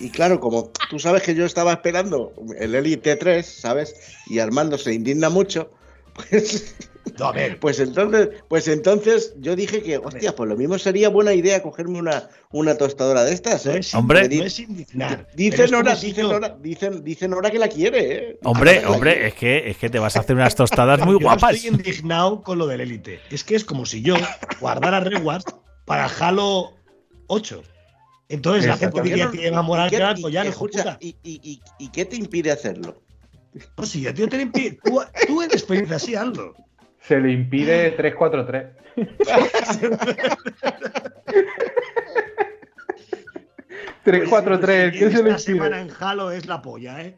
Y claro, como tú sabes que yo estaba esperando el Elite 3, ¿sabes? Y Armando se indigna mucho, pues, No, a ver, pues entonces, pues entonces yo dije que, hostia, pues lo mismo sería buena idea cogerme una, una tostadora de estas, no ¿eh? es, Hombre. no es indignar. Dicen ahora, dicen ahora, dicen, dicen ahora que la quiere, ¿eh? Hombre, hombre, quiere. es que, es que te vas a hacer unas tostadas muy [LAUGHS] Yo guapas. estoy indignado con lo del Elite. Es que es como si yo guardara rewards para Halo 8. Entonces la gente ¿Por qué diría no- que qué- que era y- collar, hijo de escucha, puta. y, y- y- ¿y qué te impide hacerlo? No, si a ti te impide. Tú, tú en experiencia sí, hazlo. Se le impide 343. [LAUGHS] Pues 343, si ¿qué se le Esta semana en Halo es la polla, ¿eh?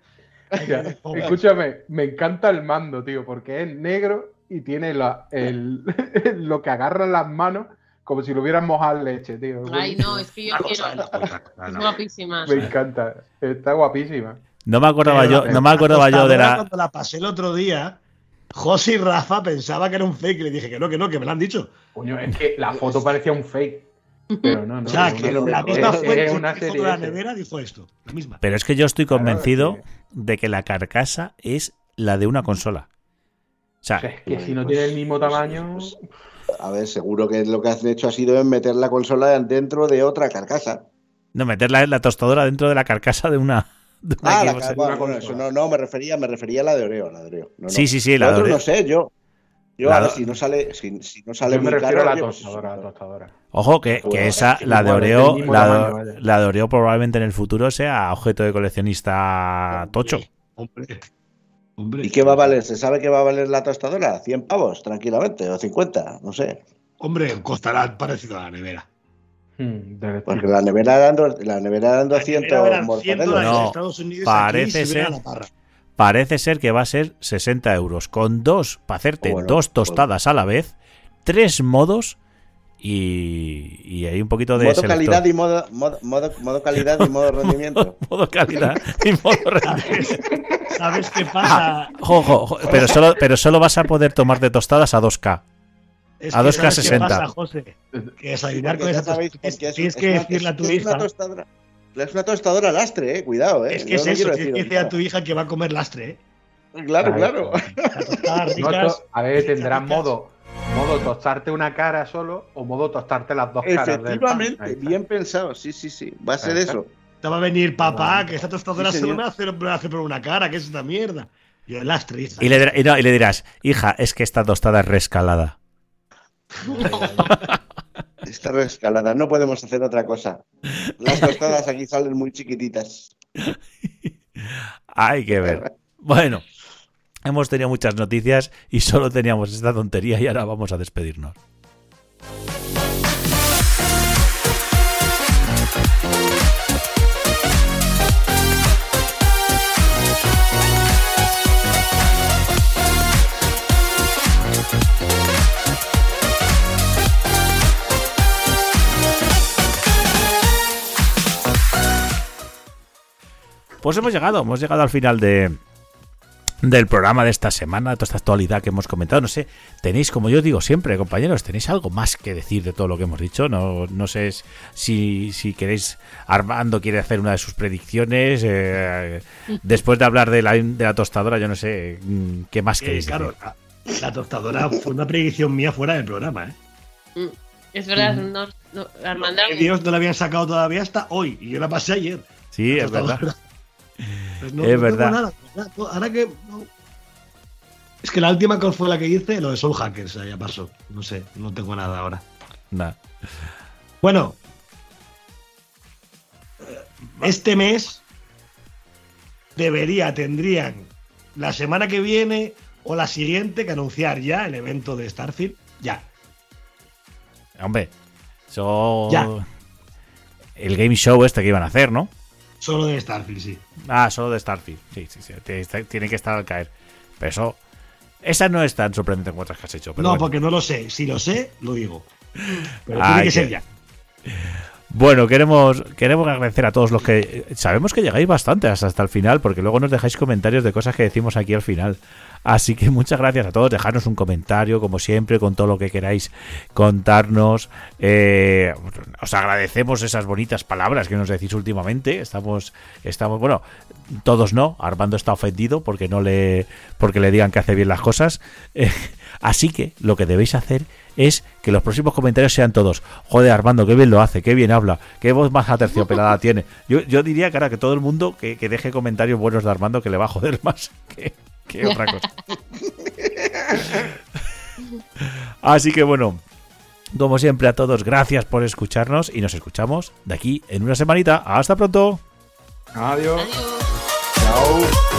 Ya, Escúchame, me encanta el mando, tío, porque es negro y tiene la- el, [LAUGHS] lo que agarra en las manos como si lo hubieran mojado en leche, tío. Ay, no, es que yo Una quiero. cosa es. No, no. guapísima. Me encanta, está guapísima. No me acordaba yo, no me acordaba yo de la. Cuando la pasé el otro día, José y Rafa pensaba que era un fake. Le dije que no, que no, que me lo han dicho. Coño, es que la foto parecía un fake. Pero no, no. o sea, que una- la misma es fuente una serie de la nevera dijo esto. La misma. Pero es que yo estoy convencido de que la carcasa es la de una consola. O sea, O sea, es que si no tiene el mismo tamaño. A ver, seguro que lo que han hecho ha sido en meter la consola dentro de otra carcasa. no meter la, la tostadora dentro de la carcasa de una. de una Ah, la bueno, bueno, eso no, no, me refería, me refería a la de Oreo, la de Oreo. No, no. Sí, sí, sí, la de Oreo. no sé, yo. Yo, La a ver, si no sale, si, si no sale Yo me muy refiero caro, a la oye, pues, tostadora, a la tostadora. Ojo, que, que Bueno, esa, es que la de Oreo, la, tamaño, vaya. la de Oreo probablemente en el futuro sea objeto de coleccionista tocho. Hombre. Hombre. ¿Y qué va a valer? ¿Se sabe qué va a valer la tostadora? ¿100 pavos, tranquilamente? ¿O 50? No sé. Hombre, costará parecido a la nevera. Hmm, Porque la nevera eran, la nevera eran La 200 nevera eran 100 mortadelos. dólares No, en Estados Unidos. parece ser-. Parece ser que va a ser 60 euros. Con dos, para hacerte Bueno, dos tostadas a la vez, tres modos y, y hay un poquito de Modo selector. calidad y modo, modo, modo, modo calidad y modo [LAUGHS] rendimiento. modo calidad y modo rendimiento. ¿Sabes qué pasa? Ojo, ojo, ojo, pero solo, pero solo vas a poder tomarte tostadas a 2K. Es A que 2K ¿sabes qué 60. pasa, José? Que desayunar con esa sabéis, es- Tienes es que una- decirle a es- tu es una hija. tostadora- Es una tostadora lastre, eh. Cuidado, eh. Es que Yo es no eso, tienes que decir a tu hija que va a comer lastre, ¿eh? Claro, claro. No, ricas. esto- a ver, tendrán modo, modo tostarte una cara solo o modo tostarte las dos caras. Efectivamente, bien pensado. Sí, sí, sí. Va a ser eso. Te va a venir papá, que esta tostadora Sí, me hace, por una cara, que es esta mierda. Y el lastre, hija. Y le, no, y le dirás, hija, es que esta tostada es rescalada. [LAUGHS] Está rescalada. No podemos hacer otra cosa. Las tostadas aquí salen muy chiquititas. [LAUGHS] Hay que ver. Bueno, hemos tenido muchas noticias y solo teníamos esta tontería y ahora vamos a despedirnos. Pues hemos llegado, hemos llegado al final de, del programa de esta semana, toda esta actualidad que hemos comentado. No sé, tenéis, como yo digo siempre, compañeros, tenéis algo más que decir de todo lo que hemos dicho. No, no sé si, si queréis, Armando quiere hacer una de sus predicciones. eh, después de hablar de la, de la tostadora, yo no sé mm, qué más Eh, queréis claro, decir. la, la tostadora fue una predicción mía fuera del programa, ¿eh? Mm, Es verdad, no, no, Armando. Dios no la habían sacado todavía hasta hoy. Y yo la pasé ayer. Sí, La es verdad. Pues no, Es no verdad. nada, nada. Ahora que. no. Es que la última que fue la que hice, lo de Soul Hackers, ya pasó. No sé, no tengo nada ahora. Nah. Bueno, este mes debería, tendrían la semana que viene o la siguiente que anunciar ya el evento de Starfield. Ya. Hombre. Ya. El game show este que iban a hacer, ¿no? Solo de Starfield, sí. Ah, solo de Starfield. Sí, sí, sí. Tiene que estar al caer. Pero eso. Esa no es tan sorprendente como otras que has hecho. Pero no, bueno. porque no lo sé. Si lo sé, lo digo. Pero Ay, tiene que- ser ya. Bueno, queremos, queremos agradecer a todos los que. Sabemos que llegáis bastante hasta, hasta el final, porque luego nos dejáis comentarios de cosas que decimos aquí al final. Así que muchas gracias a todos. Dejadnos un comentario, como siempre, con todo lo que queráis contarnos. Eh, os agradecemos esas bonitas palabras que nos decís últimamente. Estamos, estamos, bueno, todos no. Armando está ofendido porque no le, porque le digan que hace bien las cosas. [LAUGHS] así que lo que debéis hacer es que los próximos comentarios sean todos. Joder, Armando, qué bien lo hace, qué bien habla, qué voz más aterciopelada tiene. Yo, yo diría que ahora que todo el mundo que, que deje comentarios buenos de Armando que le va a joder más [LAUGHS] que, que otra cosa. [LAUGHS] Así que bueno, como siempre a todos, gracias por escucharnos y nos escuchamos de aquí en una semanita. Hasta pronto. Adiós. Adiós. Chao.